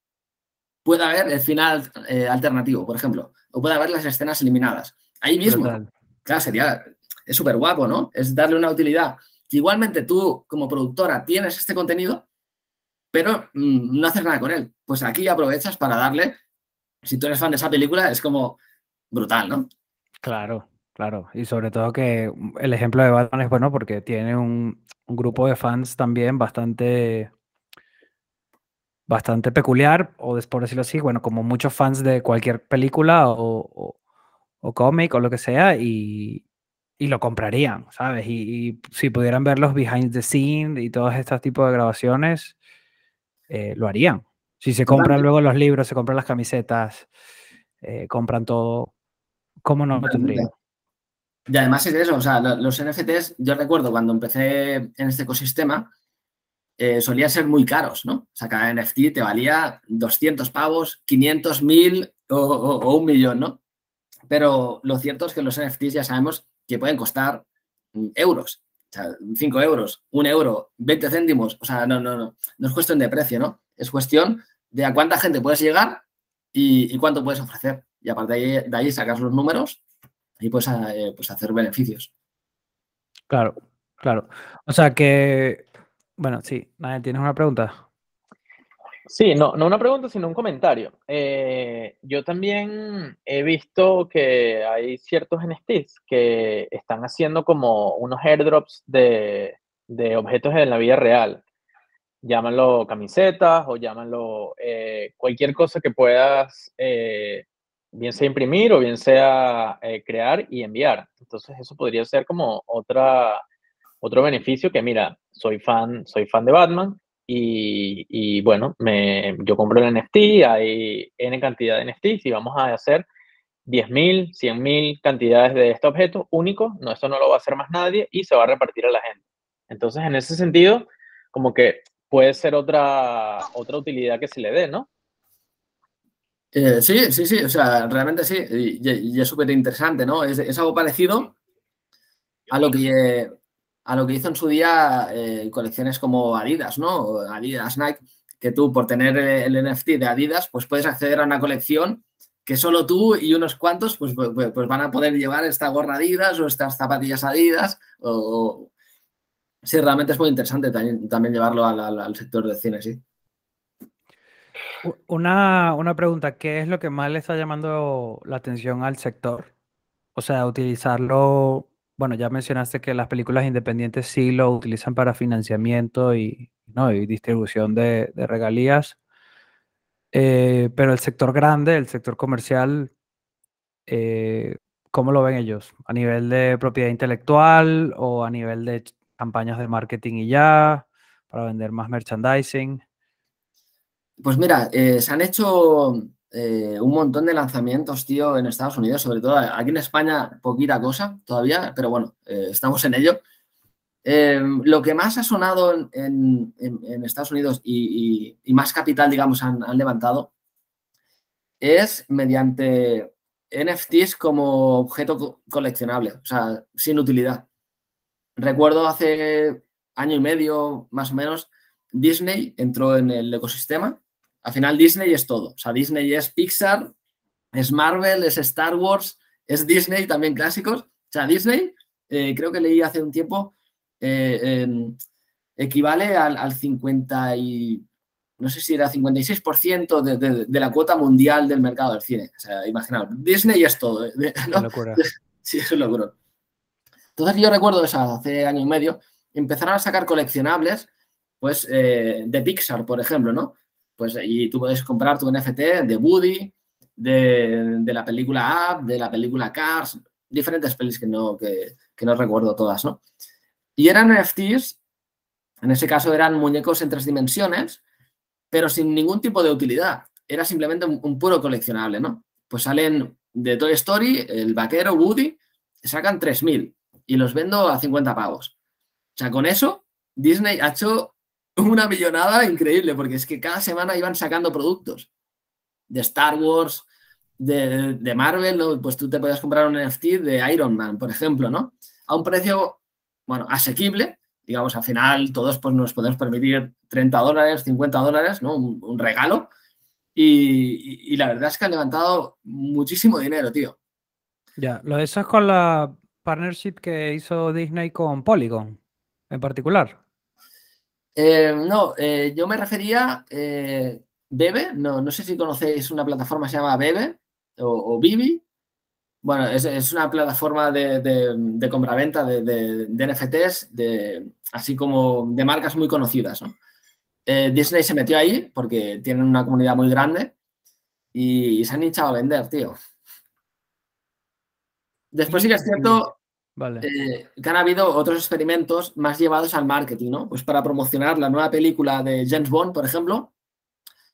pueda ver el final eh, alternativo, por ejemplo, o pueda ver las escenas eliminadas. Ahí mismo. Claro, sería, es súper guapo, ¿no? Es darle una utilidad. Que igualmente tú, como productora, tienes este contenido, pero mm, no haces nada con él. Pues aquí aprovechas para darle, si tú eres fan de esa película, es como brutal, ¿no? Claro. Claro, y sobre todo que mm, el ejemplo de Batman es bueno porque tiene un, grupo de fans también bastante, bastante peculiar, o por decirlo así, bueno, como muchos fans de cualquier película o, cómic o lo que sea, y, lo comprarían, ¿sabes? Y, si pudieran ver los behind the scenes y todos estos tipos de grabaciones, eh, lo harían. Si se compran luego los libros, se compran las camisetas, eh, compran todo, ¿cómo no lo tendrían? Y además es eso, o sea, los NFTs, yo recuerdo cuando empecé en este ecosistema, eh, solían ser muy caros, ¿no? O sea, cada NFT te valía 200 pavos, 500 mil o, un millón, ¿no? Pero lo cierto es que los NFTs ya sabemos que pueden costar mm, euros, o sea, 5 euros, 1 euro, 20 céntimos, o sea, no, no, no, no es cuestión de precio, ¿no? Es cuestión de a cuánta gente puedes llegar y, cuánto puedes ofrecer. Y aparte de de ahí sacas los números y pues, eh, pues hacer beneficios. Claro, claro. O sea que, bueno, sí, ¿tienes una pregunta? Sí, no, no una pregunta, sino un comentario. Eh, yo también he visto que hay ciertos NFTs que están haciendo como unos airdrops de, de objetos en la vida real. Llámanlo camisetas o llámanlo eh, cualquier cosa que puedas bien sea imprimir o bien sea eh, crear y enviar. Entonces eso podría ser como otra, otro beneficio que, mira, soy fan, soy fan de Batman y, y bueno, me, yo compro el NFT, hay N cantidad de NFTs y vamos a hacer 10.000, 100.000 cantidades de este objeto único, no, eso no lo va a hacer más nadie y se va a repartir a la gente. Entonces, en ese sentido, como que puede ser otra, otra utilidad que se le dé, ¿no? Eh, sí, sí, sí, o sea, realmente sí, y, es súper interesante, ¿no? Es, algo parecido a lo que, a lo que hizo en su día eh, colecciones como Adidas, ¿no? Adidas, Nike, que tú por tener el NFT de Adidas, pues puedes acceder a una colección que solo tú y unos cuantos pues, pues, pues van a poder llevar esta gorra Adidas o estas zapatillas Adidas. O, Sí, realmente es muy interesante también, también llevarlo al sector del cine, sí. Una, una pregunta, ¿qué es lo que más le está llamando la atención al sector? O sea, utilizarlo, bueno, ya mencionaste que las películas independientes sí lo utilizan para financiamiento y, ¿no? y distribución de, regalías, eh, pero el sector grande, el sector comercial, eh, ¿cómo lo ven ellos? ¿A nivel de propiedad intelectual o a nivel de campañas de marketing y ya, para vender más merchandising? Pues mira, eh, se han hecho eh, un montón de lanzamientos, tío, en Estados Unidos, sobre todo aquí en España, poquita cosa todavía, pero bueno, eh, estamos en ello. Em, lo que más ha sonado en, Estados Unidos y, más capital, digamos, han, levantado es mediante NFTs como objeto coleccionable, o sea, sin utilidad. Recuerdo hace año y medio, más o menos, Disney entró en el ecosistema. Al final Disney es todo. O sea, Disney es Pixar, es Marvel, es Star Wars, es Disney, también clásicos. O sea, Disney, eh, creo que leí hace un tiempo, eh, em, equivale al, 50 y no sé si era 56% de, de, la cuota mundial del mercado del cine. O sea, imaginaos, Disney es todo. ¿eh? locura. Sí, es locura. Entonces yo recuerdo eso hace año y medio, empezaron a sacar coleccionables, pues, eh, de Pixar, por ejemplo, ¿no? Pues, y tú puedes comprar tu NFT de Woody, de, de la película Up, de la película Cars, diferentes pelis que no, que, no recuerdo todas, ¿no? Y eran NFTs, en ese caso eran muñecos en tres dimensiones, pero sin ningún tipo de utilidad. Era simplemente un, puro coleccionable, ¿no? Pues salen de Toy Story, el vaquero Woody, sacan 3.000 y los vendo a 50 pavos. O sea, con eso Disney ha hecho una millonada increíble, porque es que cada semana iban sacando productos de Star Wars, de, Marvel, pues tú te podías comprar un NFT de Iron Man, por ejemplo, ¿no? A un precio bueno, asequible, digamos, al final todos pues, nos podemos permitir 30 dólares, 50 dólares, ¿no? Un, regalo. Y, la verdad es que han levantado muchísimo dinero, tío. Ya, lo de eso es con la partnership que hizo Disney con Polygon, en particular. Eh, no, eh, yo me refería, eh, Bebe, no, no sé si conocéis una plataforma que se llama Bebe o, o Bibi, bueno, es, una plataforma de, de, de compraventa de, NFTs, de, así como de marcas muy conocidas. Eh, Disney se metió ahí porque tienen una comunidad muy grande y, se han hinchado a vender, tío. Después sí que es cierto eh, que han habido otros experimentos más llevados al marketing, ¿no? Pues para promocionar la nueva película de James Bond, por ejemplo,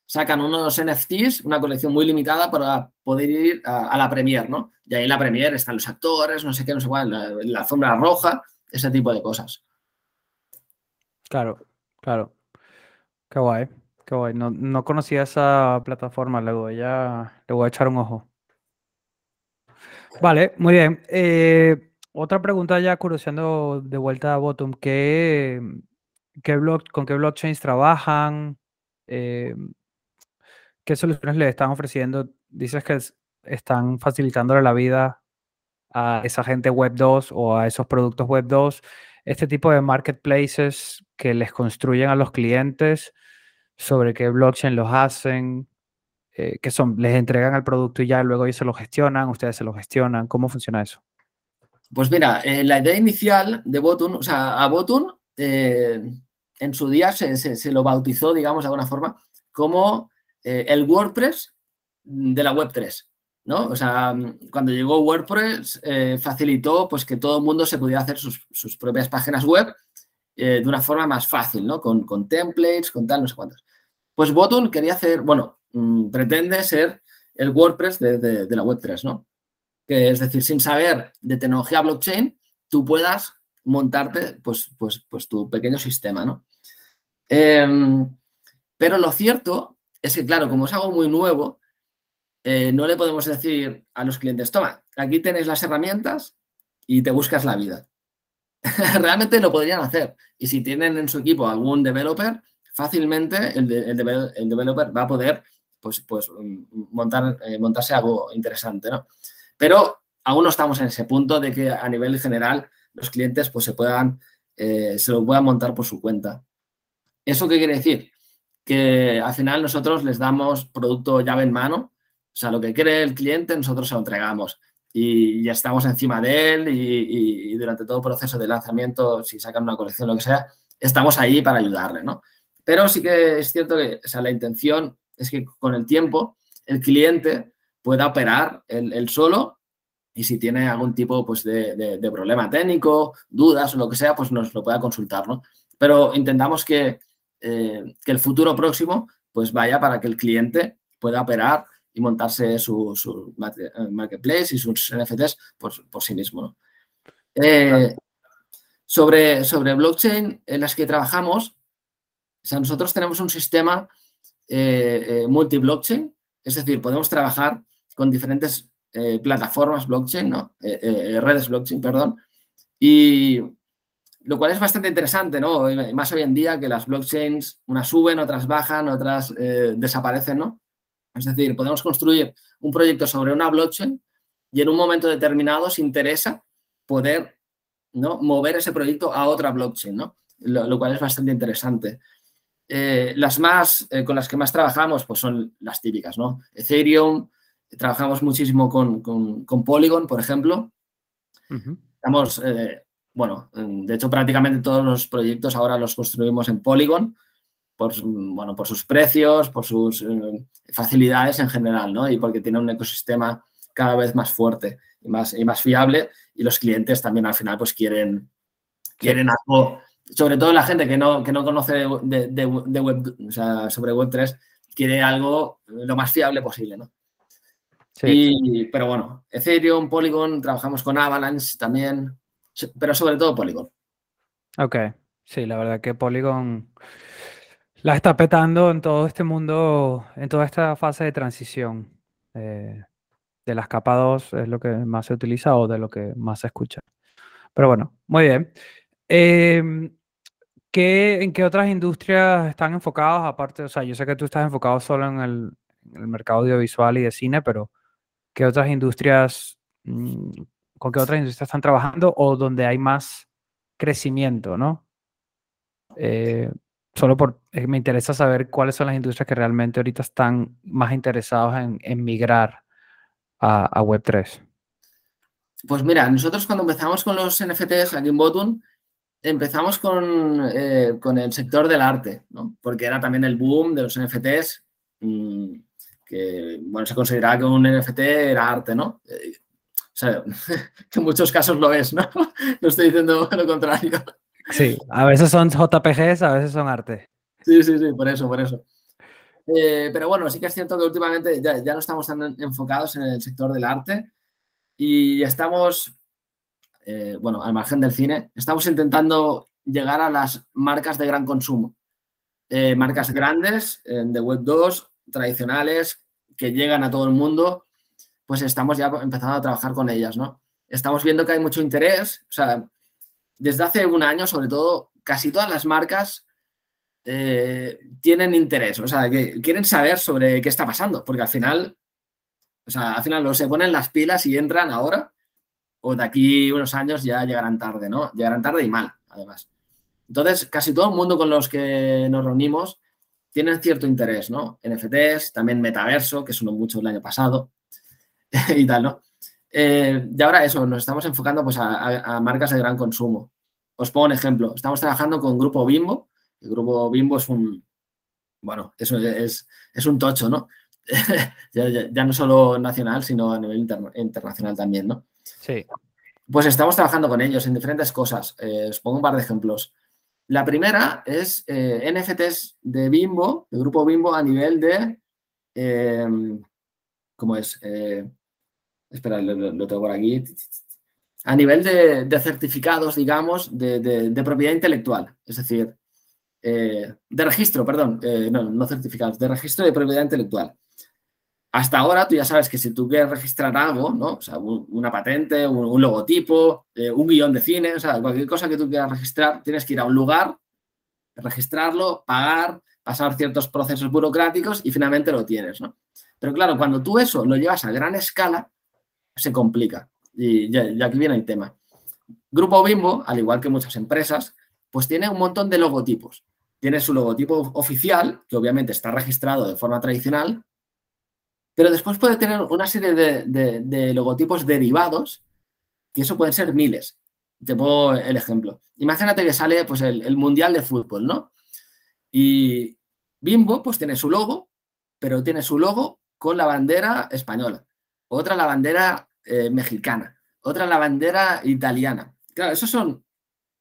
sacan unos NFTs, una colección muy limitada para poder ir a, la premier, ¿no? Y ahí en la premier están los actores, no sé qué, no sé cuál, la, la alfombra roja, ese tipo de cosas. Claro, claro. Qué guay, qué guay. No, conocía esa plataforma, luego ya le voy a echar un ojo. Vale, muy bien. Eh, otra pregunta ya curioseando de vuelta a Bottom, ¿qué, qué ¿con qué blockchains trabajan? Eh, ¿Qué soluciones le están ofreciendo? Dices que están facilitándole la vida a esa gente web 2 o a esos productos web 2, este tipo de marketplaces que les construyen a los clientes sobre qué blockchain los hacen, eh, que son, les entregan el producto y ya luego ellos se lo gestionan, ustedes se lo gestionan, ¿cómo funciona eso? Pues mira, eh, la idea inicial de Botun, o sea, a Botun eh, en su día se, se, lo bautizó, digamos, de alguna forma, como eh, el WordPress de la Web3. ¿no? O sea, cuando llegó WordPress facilitó pues, que todo el mundo se pudiera hacer sus, propias páginas web de una forma más fácil, ¿no? Con, templates, con tal, no sé cuántos. Pues Botun quería hacer, bueno, mm, pretende ser el WordPress de, la Web3, ¿no? Que es decir, sin saber de tecnología blockchain, tú puedas montarte pues, pues, pues tu pequeño sistema, ¿no? Em, pero lo cierto es que, claro, como es algo muy nuevo, eh, no le podemos decir a los clientes, toma, aquí tenéis las herramientas y te buscas la vida. Realmente lo podrían hacer. Y si tienen en su equipo algún developer, fácilmente el, developer va a poder pues, pues, montar, eh, montarse algo interesante. ¿no? Pero aún no estamos en ese punto de que a nivel general los clientes pues, se, puedan, eh, se lo puedan montar por su cuenta. ¿Eso qué quiere decir? que al final nosotros les damos producto llave en mano, o sea, lo que quiere el cliente nosotros se lo entregamos y ya estamos encima de él y, durante todo el proceso de lanzamiento, si sacan una colección, lo que sea, estamos ahí para ayudarle, ¿no? Pero sí que es cierto que o sea, la intención es que con el tiempo el cliente pueda operar él, solo y si tiene algún tipo pues, de, de, problema técnico, dudas o lo que sea, pues nos lo pueda consultar, ¿no? Pero intentamos que eh, que el futuro próximo pues vaya para que el cliente pueda operar y montarse su, eh, marketplace y sus NFTs por, sí mismo. Eh, Sobre, sobre blockchain en las que trabajamos, nosotros tenemos un sistema eh, multi-blockchain, es decir, podemos trabajar con diferentes plataformas blockchain, ¿no? redes blockchain, perdón, y lo cual es bastante interesante, ¿no? Más hoy en día que las blockchains, unas suben, otras bajan, otras desaparecen, ¿no? Es decir, podemos construir un proyecto sobre una blockchain y en un momento determinado se interesa poder ¿no? mover ese proyecto a otra blockchain, ¿no? lo, cual es bastante interesante. Eh, las más eh, con las que más trabajamos pues son las típicas, ¿no? Ethereum, trabajamos muchísimo con, Polygon, por ejemplo. Estamos, eh, bueno, de hecho prácticamente todos los proyectos ahora los construimos en Polygon por, bueno, por sus precios, por sus facilidades en general, ¿no? Y porque tiene un ecosistema cada vez más fuerte y más, y más fiable y los clientes también al final pues quieren, quieren algo, sobre todo la gente que no, que no conoce de, web, o sea, sobre Web3, quiere algo lo más fiable posible, ¿no? Sí. pero bueno, Ethereum, Polygon, trabajamos con Avalanche también, pero sobre todo Polygon. Ok, sí, la verdad que Polygon la está petando en todo este mundo, en toda esta fase de transición. Eh, de las capa 2 es lo que más se utiliza o de lo que más se escucha. Pero bueno, muy bien. Em, ¿En qué otras industrias están enfocados? Aparte, o sea, yo sé que tú estás enfocado solo en el, mercado audiovisual y de cine, pero ¿qué otras industrias, mm, con qué otras industrias están trabajando o donde hay más crecimiento, ¿no? Eh, solo por, eh, me interesa saber cuáles son las industrias que realmente ahorita están más interesados en, en migrar a, Web3? Pues mira, nosotros cuando empezamos con los NFTs aquí en Botun, empezamos eh, con, el sector del arte, ¿no? porque era también el boom de los NFTs, mm, que bueno, se consideraba que un NFT era arte, ¿no? Eh, o sea, que en muchos casos lo es, ¿no? No estoy diciendo lo contrario. Sí, a veces son JPGs, a veces son arte. Sí, sí, sí, por eso, por eso. Eh, pero bueno, sí que es cierto que últimamente ya, no estamos tan enfocados en el sector del arte y estamos, eh, bueno, al margen del cine, estamos intentando llegar a las marcas de gran consumo. Eh, marcas grandes de Web 2, tradicionales, que llegan a todo el mundo, pues estamos ya empezando a trabajar con ellas, ¿no? Estamos viendo que hay mucho interés, o sea, desde hace un año, sobre todo, casi todas las marcas eh, tienen interés, o sea, que quieren saber sobre qué está pasando, porque al final, o sea, al final se ponen las pilas y entran ahora, de aquí unos años ya llegarán tarde, ¿no? Llegarán tarde y mal, además. Entonces, casi todo el mundo con los que nos reunimos tienen cierto interés, ¿no? NFTs, también metaverso, que sonó mucho el año pasado y tal, ¿no? Eh, y ahora eso, nos estamos enfocando pues, a, marcas de gran consumo. Os pongo un ejemplo. Estamos trabajando con Grupo Bimbo, el grupo Bimbo es un, bueno, eso es, es un tocho, ¿no? ya, no solo nacional, sino a nivel internacional también, ¿no? Sí. Pues estamos trabajando con ellos en diferentes cosas. Eh, os pongo un par de ejemplos. La primera es eh, NFTs de Bimbo, del grupo Bimbo, a nivel de. Em, ¿Cómo es? Eh, espera, lo, tengo por aquí. A nivel de, certificados, digamos, de, propiedad intelectual. Es decir, de registro, perdón, no, no certificados, de registro de propiedad intelectual. Hasta ahora tú ya sabes que si tú quieres registrar algo, ¿no? O sea, una patente, un, logotipo, eh, un guion de cine, o sea, cualquier cosa que tú quieras registrar, tienes que ir a un lugar, registrarlo, pagar, pasar ciertos procesos burocráticos y finalmente lo tienes, ¿no? Pero claro, cuando tú eso lo llevas a gran escala, se complica. Y ya, ya aquí viene el tema. Grupo Bimbo, al igual que muchas empresas, pues tiene un montón de logotipos. Tiene su logotipo oficial, que obviamente está registrado de forma tradicional, pero después puede tener una serie de, logotipos derivados, que eso pueden ser miles. Te pongo el ejemplo. Imagínate que sale pues, el, Mundial de Fútbol, ¿no? Y Bimbo pues tiene su logo, pero tiene su logo con la bandera española, otra la bandera eh, mexicana, otra la bandera italiana. Claro, esos son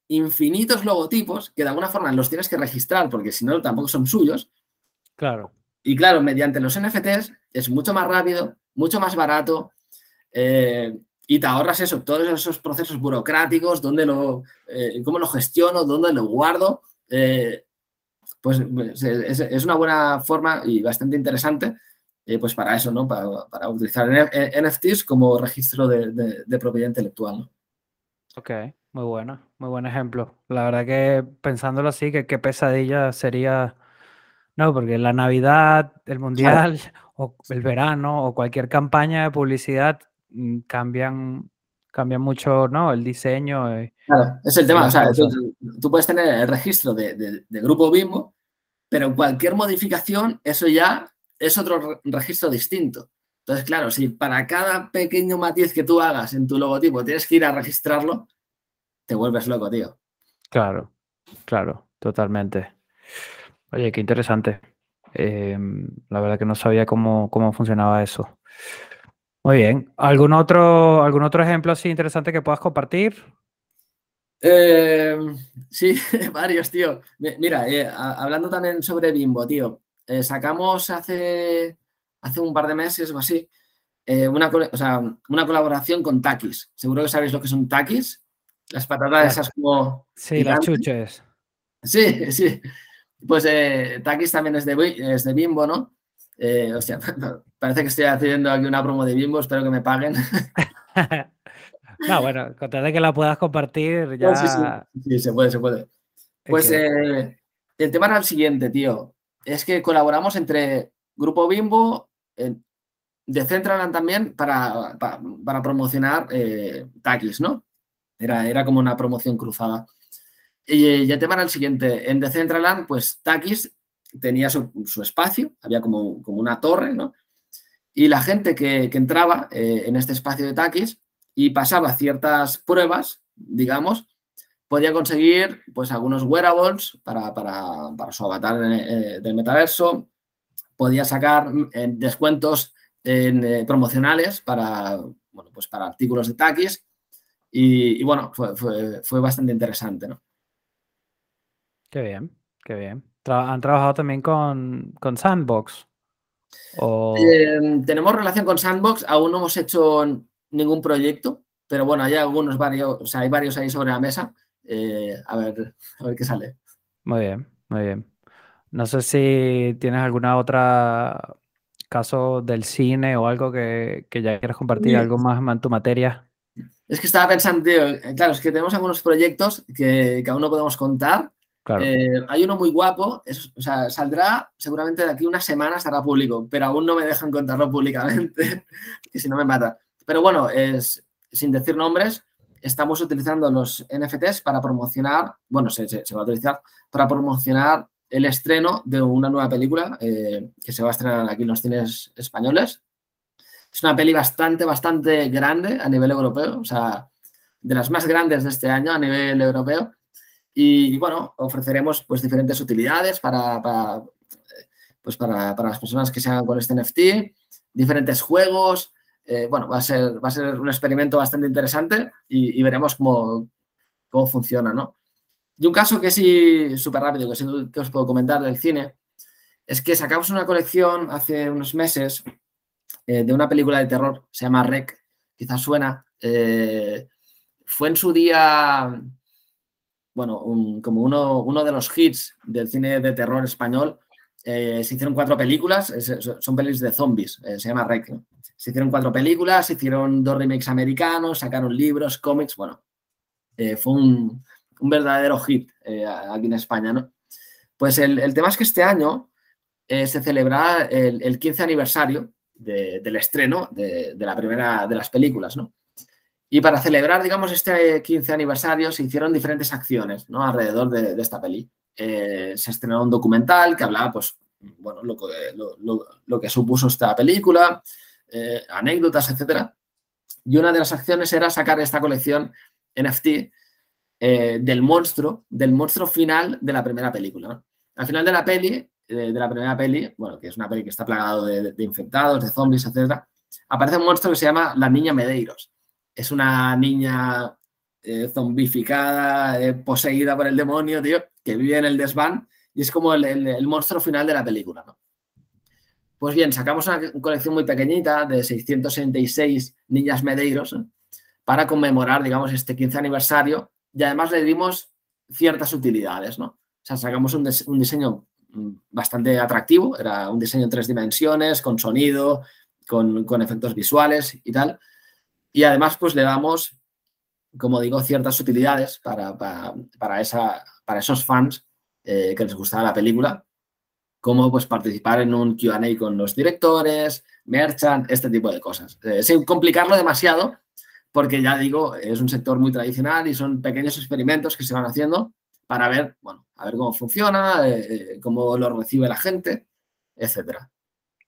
infinitos logotipos que de alguna forma los tienes que registrar porque si no tampoco son suyos. Claro. Y claro, mediante los NFTs es mucho más rápido, mucho más barato. Eh, y te ahorras eso, todos esos procesos burocráticos, dónde lo, eh, cómo lo gestiono, dónde lo guardo. Eh, pues, pues es, una buena forma y bastante interesante pues para eso, ¿no? Para, utilizar NFTs como registro de, propiedad intelectual. ¿no? Ok, muy bueno, muy buen ejemplo. La verdad que pensándolo así, que qué pesadilla sería, no, porque la Navidad, el Mundial o el verano o cualquier campaña de publicidad Mm, cambian, cambian mucho ¿no? el diseño. Eh, claro, es el tema. O sea, tú, puedes tener el registro de, grupo Bimbo, pero cualquier modificación, eso ya es otro registro distinto. Entonces, claro, si para cada pequeño matiz que tú hagas en tu logotipo tienes que ir a registrarlo, te vuelves loco, tío. Claro, claro, totalmente. Oye, qué interesante. Em, la verdad que no sabía cómo, cómo funcionaba eso. Muy bien. ¿Algún otro, algún otro ejemplo así interesante que puedas compartir? Eh, sí, varios, tío. Mira, eh, hablando también sobre Bimbo, tío. Eh, sacamos hace, hace un par de meses o así una, una colaboración con Takis. Seguro que sabéis lo que son Takis. Las patatas esas como... Sí, las chuches. Sí, sí. Pues Takis también es de, es de Bimbo, ¿no? Eh, hostia, parece que estoy haciendo aquí una promo de Bimbo, espero que me paguen. no, bueno, con de que la puedas compartir ya... sí, se puede, se puede. Pues eh, el tema era el siguiente, tío. Es que colaboramos entre Grupo Bimbo, eh, de Centraland también, para, para, promocionar eh, Takis, ¿no? Era, era como una promoción cruzada. Y, el tema era el siguiente. En Decentraland, pues Takis tenía su, espacio, había como, como, una torre, ¿no? Y la gente que, entraba eh, en este espacio de taquis y pasaba ciertas pruebas, digamos, podía conseguir pues algunos wearables para, para, su avatar eh, del metaverso, podía sacar eh, descuentos promocionales para, bueno, pues para artículos de taquis y, bueno, fue, fue, fue bastante interesante, ¿no? Qué bien, qué bien han trabajado también con, Sandbox. Em, tenemos relación con Sandbox, aún no hemos hecho ningún proyecto, pero bueno, hay algunos varios, o sea, hay varios ahí sobre la mesa. Eh, a ver, a ver qué sale. Muy bien, muy bien. No sé si tienes alguna otra caso del cine o algo que, ya quieras compartir, algo más en tu materia. Es que estaba pensando, tío, claro, es que tenemos algunos proyectos que, que aún no podemos contar, eh, hay uno muy guapo, o sea, saldrá seguramente de aquí una semana, estará público, pero aún no me dejan contarlo públicamente, que si no me mata. Pero bueno, es, sin decir nombres, estamos utilizando los NFTs para promocionar, bueno, se, va a utilizar para promocionar el estreno de una nueva película eh, que se va a estrenar aquí en los cines españoles. Es una peli bastante, bastante grande a nivel europeo, o sea, de las más grandes de este año a nivel europeo y, bueno, ofreceremos pues diferentes utilidades para, pues para, las personas que se hagan con este NFT, diferentes juegos. Eh, bueno, va a, ser, va a ser un experimento bastante interesante y, veremos cómo, cómo funciona, ¿no? Y un caso que sí, súper rápido, que sí os puedo comentar del cine, es que sacamos una colección hace unos meses eh, de una película de terror, se llama Rec, quizás suena. Eh, fue en su día bueno, como uno, de los hits del cine de terror español. Eh, se hicieron cuatro películas, son pelis de zombies, eh, se llama Rec. Se hicieron cuatro películas, se hicieron dos remakes americanos, sacaron libros, cómics, bueno, eh, fue un, verdadero hit aquí en España, ¿no? Pues el, tema es que este año se celebra el, 15 aniversario del estreno de, de, la primera de las películas, ¿no? Y para celebrar, digamos, este 15 aniversario se hicieron diferentes acciones ¿no? alrededor de, esta peli. Eh, se estrenó un documental que hablaba, pues, bueno, lo, lo, lo que supuso esta película, eh, anécdotas, etc. Y una de las acciones era sacar esta colección NFT eh, del monstruo, del monstruo final de la primera película. Al final de la peli, de la primera peli, bueno, que es una peli que está plagado de, de infectados, de zombies, etc., aparece un monstruo que se llama la Niña Medeiros es una niña eh, zombificada, eh, poseída por el demonio, tío, que vive en el desván y es como el, monstruo final de la película, ¿no? Pues bien, sacamos una colección muy pequeñita de 666 niñas Medeiros para conmemorar, digamos, este 15 aniversario y además le dimos ciertas utilidades, ¿no? O sea, sacamos un, un diseño mm, bastante atractivo, era un diseño en tres dimensiones, con sonido, con, con efectos visuales y tal. Y además, pues le damos, como digo, ciertas utilidades para, para, para, esa, para esos fans eh, que les gustaba la película, como pues participar en un QA con los directores, merchant, este tipo de cosas. Eh, sin complicarlo demasiado, porque ya digo, es un sector muy tradicional y son pequeños experimentos que se van haciendo para ver, bueno, a ver cómo funciona, eh, cómo lo recibe la gente, etcétera.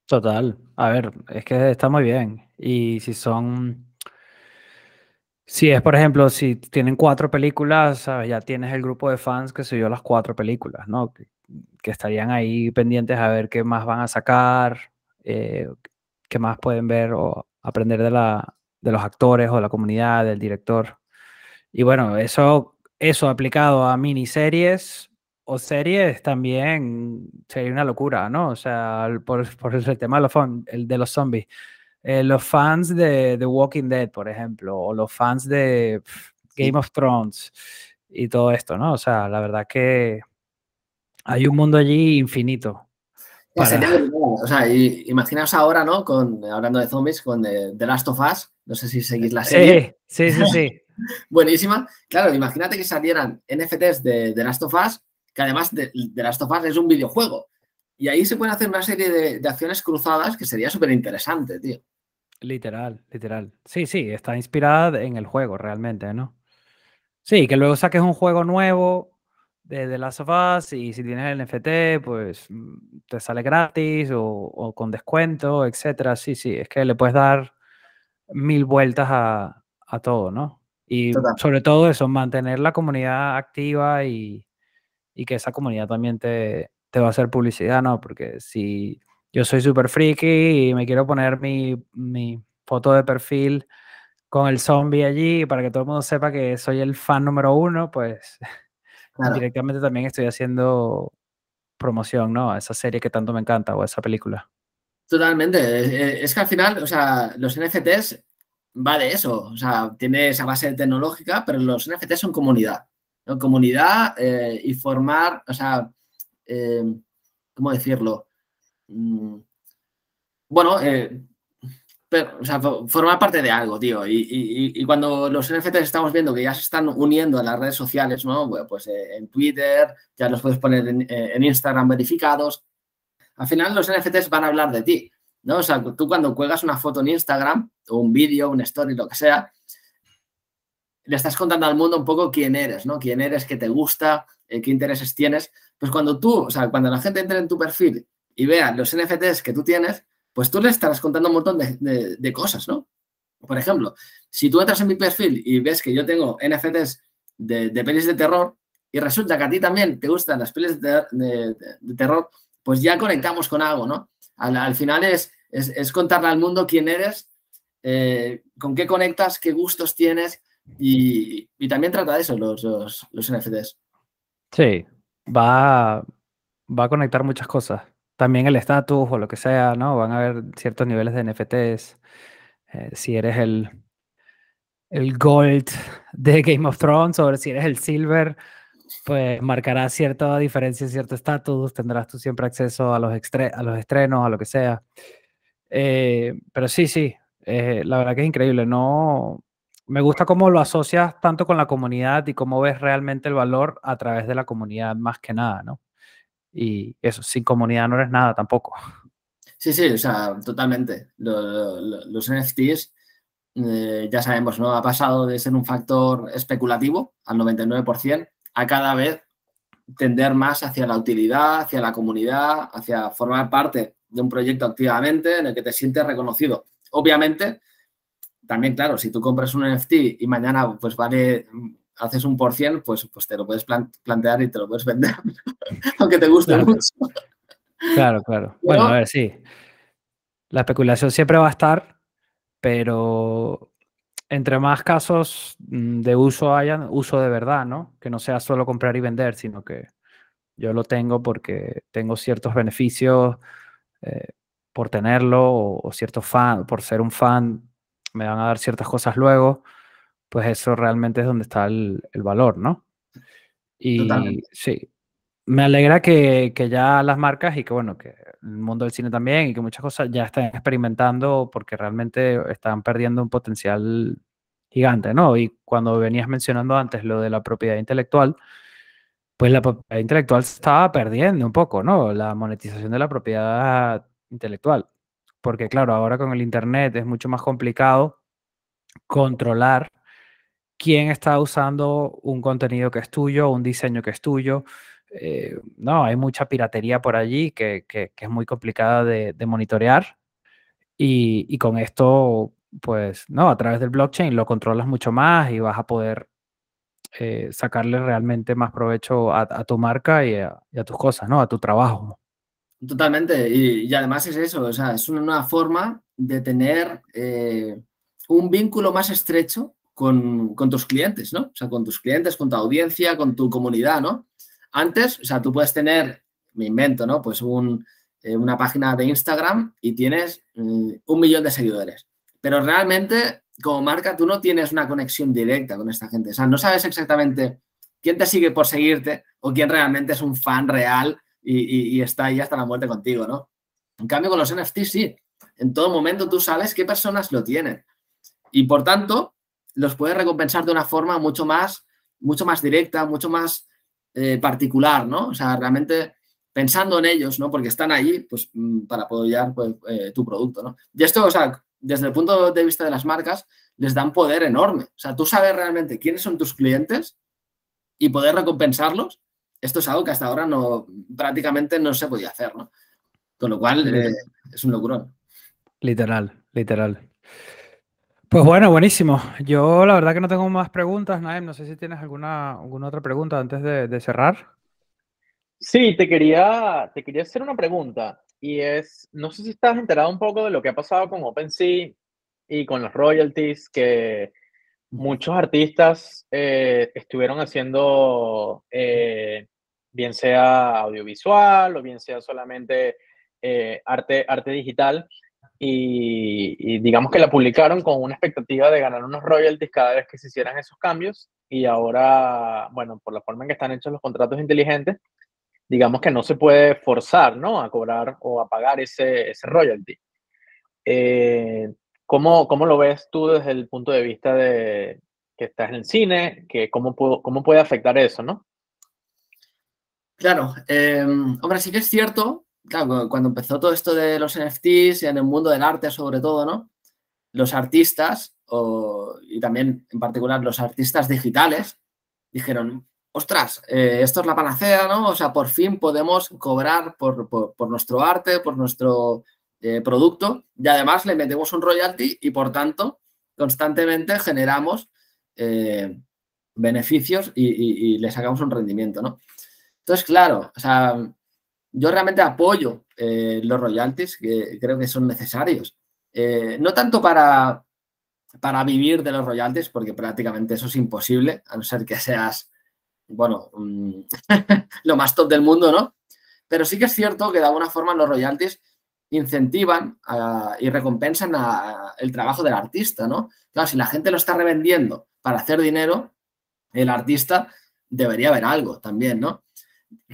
Total. A ver, es que está muy bien. Y si son si es, por ejemplo, si tienen cuatro películas, ya tienes el grupo de fans que subió las cuatro películas, ¿no? Que, estarían ahí pendientes a ver qué más van a sacar, eh, qué más pueden ver o aprender de, la, de los actores o de la comunidad, del director. Y bueno, eso, eso aplicado a miniseries o series también sería una locura, ¿no? O sea, por, por el tema de los, el de los zombies. Eh, los fans de The Walking Dead, por ejemplo, o los fans de Game of Thrones y todo esto, ¿no? O sea, la verdad que hay un mundo allí infinito. O sea, imaginaos ahora, ¿no? Con, hablando de zombies, con The, Last of Us. No sé si seguís la serie. Sí, sí, sí. Buenísima. Claro, imagínate que salieran NFTs de The Last of Us, que además de, The Last of Us es un videojuego. Y ahí se pueden hacer una serie de, de acciones cruzadas que sería súper interesante, tío. Literal, literal. Sí, sí, está inspirada en el juego realmente, ¿no? Sí, que luego saques un juego nuevo de The Last of Us y si tienes el NFT, pues mm, te sale gratis o, con descuento, etcétera. Sí, sí, es que le puedes dar mil vueltas a, todo, ¿no? Y sobre todo eso, mantener la comunidad activa y, que esa comunidad también te, te va a hacer publicidad, ¿no? Porque si yo soy súper friki y me quiero poner mi, foto de perfil con el zombie allí para que todo el mundo sepa que soy el fan número uno, pues directamente también estoy haciendo promoción, ¿no? A esa serie que tanto me encanta o a esa película. Totalmente. Es que al final, o sea, los NFTs va de eso. O sea, tiene esa base tecnológica, pero los NFTs son comunidad. Comunidad eh, y formar, o sea, eh, ¿cómo decirlo? Mm, bueno, eh, formar parte de algo, tío. Y, cuando los NFTs estamos viendo que ya se están uniendo a las redes sociales, ¿no? Bueno, pues eh, en Twitter, ya los puedes poner eh, en, Instagram verificados. Al final los NFTs van a hablar de ti, ¿no? O sea, tú cuando cuelgas una foto en Instagram, o un vídeo, un story, lo que sea, le estás contando al mundo un poco quién eres, ¿no? Quién eres, qué te gusta, qué intereses tienes. Pues cuando tú, o sea, cuando la gente entra en tu perfil y vean los NFTs que tú tienes, pues tú le estarás contando un montón de, cosas, ¿no? Por ejemplo, si tú entras en mi perfil y ves que yo tengo NFTs de, de pelis de terror y resulta que a ti también te gustan las pelis de, terror, pues ya conectamos con algo, ¿no? Al, final es, es, contarle al mundo quién eres, eh, con qué conectas, qué gustos tienes y, también trata de eso los, los, los NFTs. Sí, va, va a conectar muchas cosas también el estatus o lo que sea, ¿no? Van a haber ciertos niveles de NFTs. Eh, si eres el, el gold de Game of Thrones o si eres el silver, pues marcará cierta diferencia, cierto estatus, tendrás tú siempre acceso a los, a los estrenos, a lo que sea. Eh, pero sí, sí, eh, la verdad que es increíble. No, me gusta cómo lo asocias tanto con la comunidad y cómo ves realmente el valor a través de la comunidad más que nada, ¿no? Y eso, sin comunidad no eres nada tampoco. Sí, sí, o sea, totalmente. Los, NFTs, eh, ya sabemos, ¿no? Ha pasado de ser un factor especulativo al 99% a cada vez tender más hacia la utilidad, hacia la comunidad, hacia formar parte de un proyecto activamente en el que te sientes reconocido. Obviamente, también, claro, si tú compras un NFT y mañana pues vale haces un por cien, pues, pues te lo puedes plantear y te lo puedes vender, aunque te guste mucho. Claro, claro. Bueno, a ver, sí. La especulación siempre va a estar, pero entre más casos mm, de uso hayan, uso de verdad, ¿no? Que no sea solo comprar y vender, sino que yo lo tengo porque tengo ciertos beneficios eh, por tenerlo o, o cierto fan, por ser un fan, me van a dar ciertas cosas luego pues eso realmente es donde está el, valor, ¿no? Y sí, me alegra que, que, ya las marcas y que bueno, que el mundo del cine también y que muchas cosas ya están experimentando porque realmente están perdiendo un potencial gigante, ¿no? Y cuando venías mencionando antes lo de la propiedad intelectual, pues la propiedad intelectual se estaba perdiendo un poco, ¿no? La monetización de la propiedad intelectual. Porque claro, ahora con el Internet es mucho más complicado controlar quién está usando un contenido que es tuyo, un diseño que es tuyo. Eh, no, hay mucha piratería por allí que, es muy complicada de, monitorear. Y, con esto, pues, no, a través del blockchain lo controlas mucho más y vas a poder eh, sacarle realmente más provecho a, tu marca y a, tus cosas, ¿no? A tu trabajo. Totalmente. Y, además es eso, o sea, es una nueva forma de tener eh, un vínculo más estrecho con, tus clientes, ¿no? O sea, con tus clientes, con tu audiencia, con tu comunidad, ¿no? Antes, o sea, tú puedes tener, me invento, ¿no? Pues eh, una página de Instagram y tienes mm, un millón de seguidores. Pero realmente, como marca, tú no tienes una conexión directa con esta gente. O sea, no sabes exactamente quién te sigue por seguirte o quién realmente es un fan real y, está ahí hasta la muerte contigo, ¿no? En cambio, con los NFTs sí. En todo momento tú sabes qué personas lo tienen. Y por tanto, los puedes recompensar de una forma mucho más, mucho más directa, mucho más eh, particular, ¿no? O sea, realmente pensando en ellos, ¿no? Porque están ahí, pues, mm, para apoyar pues, eh, tu producto, ¿no? Y esto, o sea, desde el punto de vista de las marcas, les da un poder enorme. O sea, tú sabes realmente quiénes son tus clientes y poder recompensarlos. Esto es algo que hasta ahora no, prácticamente no se podía hacer, ¿no? Con lo cual, eh, es un locurón. Literal, literal. Pues bueno, buenísimo. Yo la verdad que no tengo más preguntas, Naem. No sé si tienes alguna, alguna otra pregunta antes de, cerrar. Sí, te quería, te quería hacer una pregunta y es, no sé si estás enterado un poco de lo que ha pasado con OpenSea y con los royalties, que muchos artistas eh, estuvieron haciendo, eh, bien sea audiovisual o bien sea solamente eh, arte, arte digital, y, digamos que la publicaron con una expectativa de ganar unos royalties cada vez que se hicieran esos cambios y ahora, bueno, por la forma en que están hechos los contratos inteligentes, digamos que no se puede forzar, ¿no? A cobrar o a pagar ese, ese royalty. Eh, ¿cómo, ¿cómo, lo ves tú desde el punto de vista de que estás en el cine? Que cómo, puedo, ¿Cómo puede afectar eso, no? Claro, eh, hombre, sí que es cierto claro, cuando empezó todo esto de los NFTs y en el mundo del arte sobre todo, ¿no? Los artistas, y también en particular los artistas digitales, dijeron, ostras, eh, esto es la panacea, ¿no? O sea, por fin podemos cobrar por, nuestro arte, por nuestro eh, producto y además le metemos un royalty y por tanto constantemente generamos eh, beneficios y, y, le sacamos un rendimiento, ¿no? Entonces, claro, o sea, yo realmente apoyo eh, los royalties, que creo que son necesarios. Eh, no tanto para, para vivir de los royalties, porque prácticamente eso es imposible, a no ser que seas, bueno, mm, lo más top del mundo, ¿no? Pero sí que es cierto que de alguna forma los royalties incentivan y recompensan el trabajo del artista, ¿no? Claro, si la gente lo está revendiendo para hacer dinero, el artista debería ver algo también, ¿no?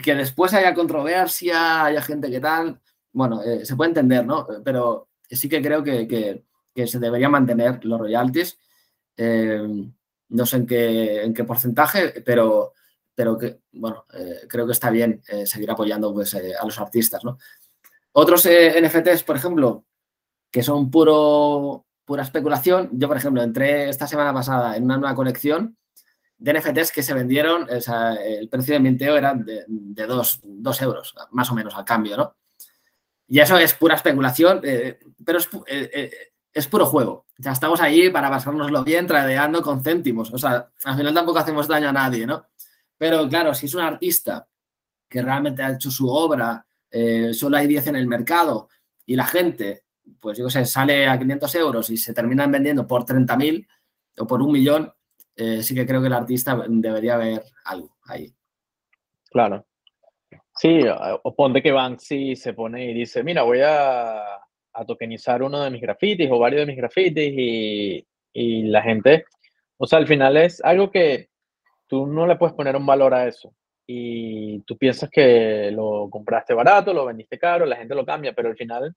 Que después haya controversia, haya gente que tal, bueno, eh, se puede entender, ¿no? Pero sí que creo que, se debería mantener los royalties. Eh, no sé en qué, en qué porcentaje, pero, pero que, bueno, eh, creo que está bien seguir apoyando pues, a los artistas, ¿no? Otros NFTs, por ejemplo, que son puro, pura especulación. Yo, por ejemplo, entré esta semana pasada en una nueva colección de NFTs que se vendieron, el precio de minteo era de, de 2 euros, más o menos al cambio, ¿no? Y eso es pura especulación, eh, pero eh, eh, es, puro juego. Ya estamos ahí para pasárnoslo bien, tradeando con céntimos. O sea, al final tampoco hacemos daño a nadie, ¿no? Pero claro, si es un artista que realmente ha hecho su obra, solo hay 10 en el mercado y la gente, pues yo sé, sale a 500 euros y se terminan vendiendo por 30.000 o por un millón, eh, sí que creo que el artista debería ver algo ahí. Claro. Sí, o ponte que Banksy se pone y dice, mira, voy a, tokenizar uno de mis grafitis o varios de mis grafitis y, la gente O sea, al final es algo que tú no le puedes poner un valor a eso. Y tú piensas que lo compraste barato, lo vendiste caro, la gente lo cambia, pero al final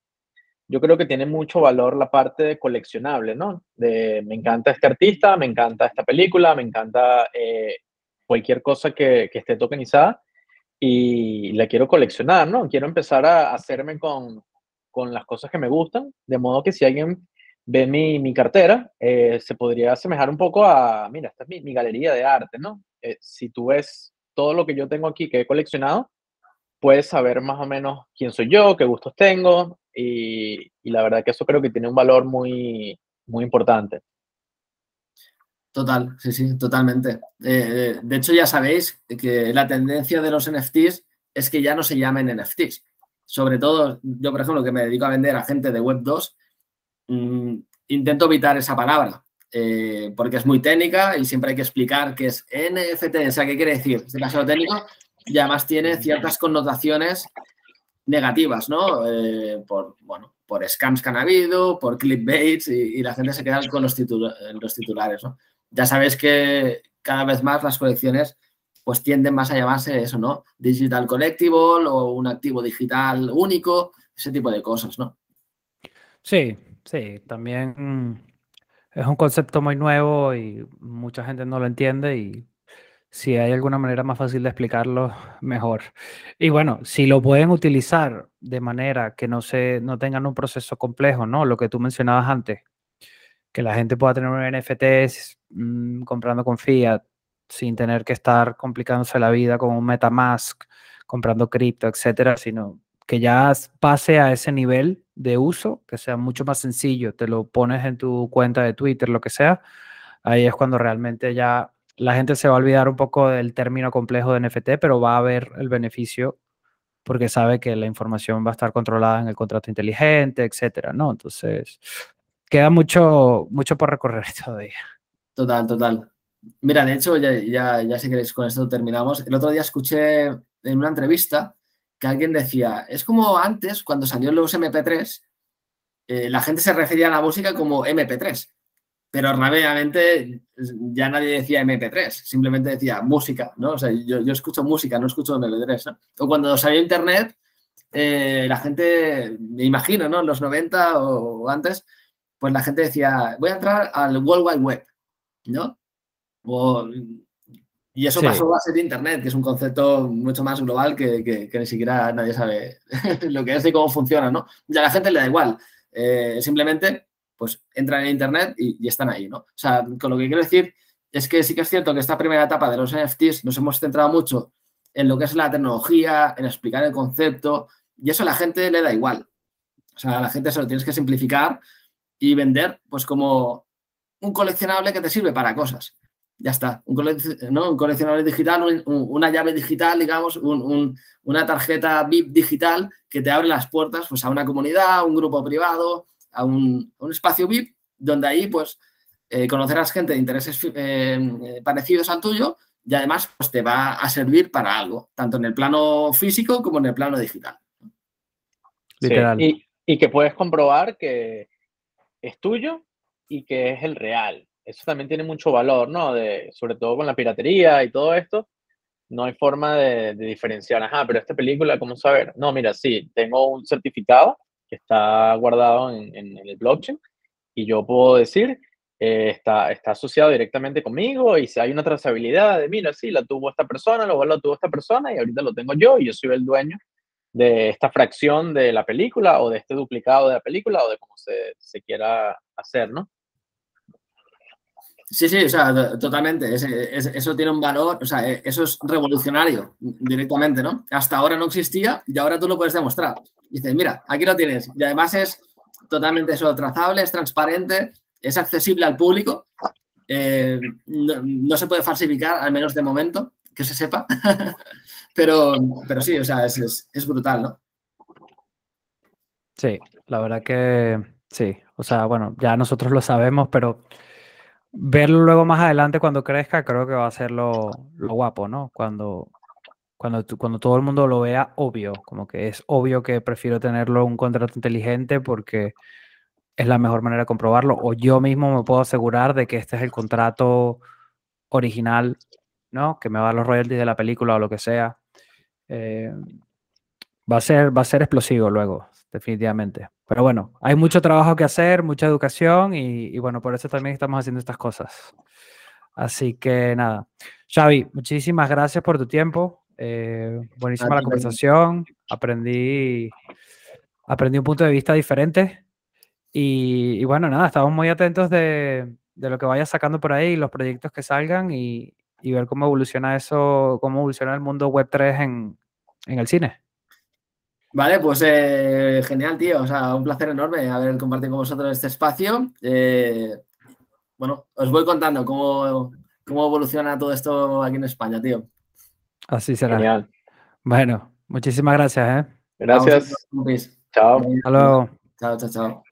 yo creo que tiene mucho valor la parte de coleccionable, ¿no? De me encanta este artista, me encanta esta película, me encanta eh, cualquier cosa que, que, esté tokenizada y la quiero coleccionar, ¿no? Quiero empezar a hacerme con, con las cosas que me gustan, de modo que si alguien ve mi, mi cartera, eh, se podría asemejar un poco a, mira, esta es mi, mi galería de arte, ¿no? Eh, si tú ves todo lo que yo tengo aquí que he coleccionado, puedes saber más o menos quién soy yo, qué gustos tengo, y, la verdad que eso creo que tiene un valor muy, muy importante. Total, sí, sí, totalmente. Eh, de hecho, ya sabéis que la tendencia de los NFTs es que ya no se llamen NFTs. Sobre todo, yo, por ejemplo, que me dedico a vender a gente de Web 2, mmm, intento evitar esa palabra, eh, porque es muy técnica y siempre hay que explicar qué es NFT, o sea, qué quiere decir, es demasiado técnico y además tiene ciertas connotaciones negativas, ¿no? Eh, por, bueno, por scams que han habido, por clickbaits y, la gente se queda con los, titula los titulares, ¿no? Ya sabéis que cada vez más las colecciones pues tienden más a llamarse eso, ¿no? Digital Collectible o un activo digital único, ese tipo de cosas, ¿no? Sí, sí, también es un concepto muy nuevo y mucha gente no lo entiende y si hay alguna manera más fácil de explicarlo, mejor. Y bueno, si lo pueden utilizar de manera que no, se, no tengan un proceso complejo, ¿no? Lo que tú mencionabas antes, que la gente pueda tener un NFT mmm, comprando con fiat sin tener que estar complicándose la vida con un MetaMask, comprando cripto, etcétera, sino que ya pase a ese nivel de uso, que sea mucho más sencillo, te lo pones en tu cuenta de Twitter, lo que sea, ahí es cuando realmente ya la gente se va a olvidar un poco del término complejo de NFT, pero va a ver el beneficio porque sabe que la información va a estar controlada en el contrato inteligente, etcétera, ¿no? Entonces, queda mucho, mucho por recorrer todavía. Total, total. Mira, de hecho, ya, ya, ya si queréis con esto terminamos. El otro día escuché en una entrevista que alguien decía, es como antes, cuando salió los MP3, eh, la gente se refería a la música como MP3, pero rápidamente ya nadie decía MP3, simplemente decía música, ¿no? O sea, yo, yo escucho música, no escucho MP3, ¿no? O cuando salió Internet, eh, la gente, me imagino, ¿no? En los 90 o, o antes, pues la gente decía, voy a entrar al World Wide Web, ¿no? O, y eso sí. pasó a ser Internet, que es un concepto mucho más global que, que, que, ni siquiera nadie sabe lo que es y cómo funciona, ¿no? Y a la gente le da igual. Eh, simplemente, pues, entran en Internet y, están ahí, ¿no? O sea, con lo que quiero decir es que sí que es cierto que esta primera etapa de los NFTs nos hemos centrado mucho en lo que es la tecnología, en explicar el concepto, y eso a la gente le da igual. O sea, a la gente se lo tienes que simplificar y vender, pues, como un coleccionable que te sirve para cosas ya está. Un, ¿no? un coleccionable digital, un, un, una llave digital, digamos, un, una tarjeta VIP digital que te abre las puertas pues, a una comunidad, a un grupo privado, a un, espacio VIP, donde ahí pues eh, conocerás gente de intereses eh, parecidos al tuyo y además pues, te va a servir para algo, tanto en el plano físico como en el plano digital. Literal. Sí, y, y que puedes comprobar que es tuyo y que es el real eso también tiene mucho valor, ¿no? De, sobre todo con la piratería y todo esto, no hay forma de, de, diferenciar, ajá, pero esta película, ¿cómo saber? No, mira, sí, tengo un certificado que está guardado en, en, en el blockchain y yo puedo decir, eh, está, está asociado directamente conmigo y si hay una trazabilidad de, mira, sí, la tuvo esta persona, luego la tuvo esta persona y ahorita lo tengo yo y yo soy el dueño de esta fracción de la película o de este duplicado de la película o de cómo se, se quiera hacer, ¿no? Sí, sí, o sea, totalmente. Es, es, eso tiene un valor, o sea, e, eso es revolucionario directamente, ¿no? Hasta ahora no existía y ahora tú lo puedes demostrar. Dices, mira, aquí lo tienes. Y además es totalmente eso, trazable, es transparente, es accesible al público. Eh, no, se puede falsificar, al menos de momento, que se sepa. pero, pero sí, o sea, es brutal, ¿no? Sí, la verdad que sí. O sea, bueno, ya nosotros lo sabemos, pero verlo luego más adelante cuando crezca, creo que va a ser lo, lo guapo, ¿no? Cuando, cuando, cuando todo el mundo lo vea obvio, como que es obvio que prefiero tenerlo un contrato inteligente porque es la mejor manera de comprobarlo, o yo mismo me puedo asegurar de que este es el contrato original, ¿no? Que me va a los royalties de la película o lo que sea. Eh, va, a ser, va a ser explosivo luego, definitivamente. Pero bueno, hay mucho trabajo que hacer, mucha educación y, y bueno, por eso también estamos haciendo estas cosas. Así que nada. Xavi, muchísimas gracias por tu tiempo. Eh, buenísima la conversación. Aprendí, aprendí un punto de vista diferente. Y, bueno, nada, estamos muy atentos de, lo que vaya sacando por ahí, los proyectos que salgan y, ver cómo evoluciona eso, cómo evoluciona el mundo web 3 en, el cine. Vale, pues eh, genial, tío. O sea, un placer enorme haber compartido con vosotros este espacio. Eh, bueno, os voy contando cómo, cómo evoluciona todo esto aquí en España, tío. Así será. Genial. Bueno, muchísimas gracias. ¿eh? Gracias. Chao. Hasta luego. Chao, chao, chao.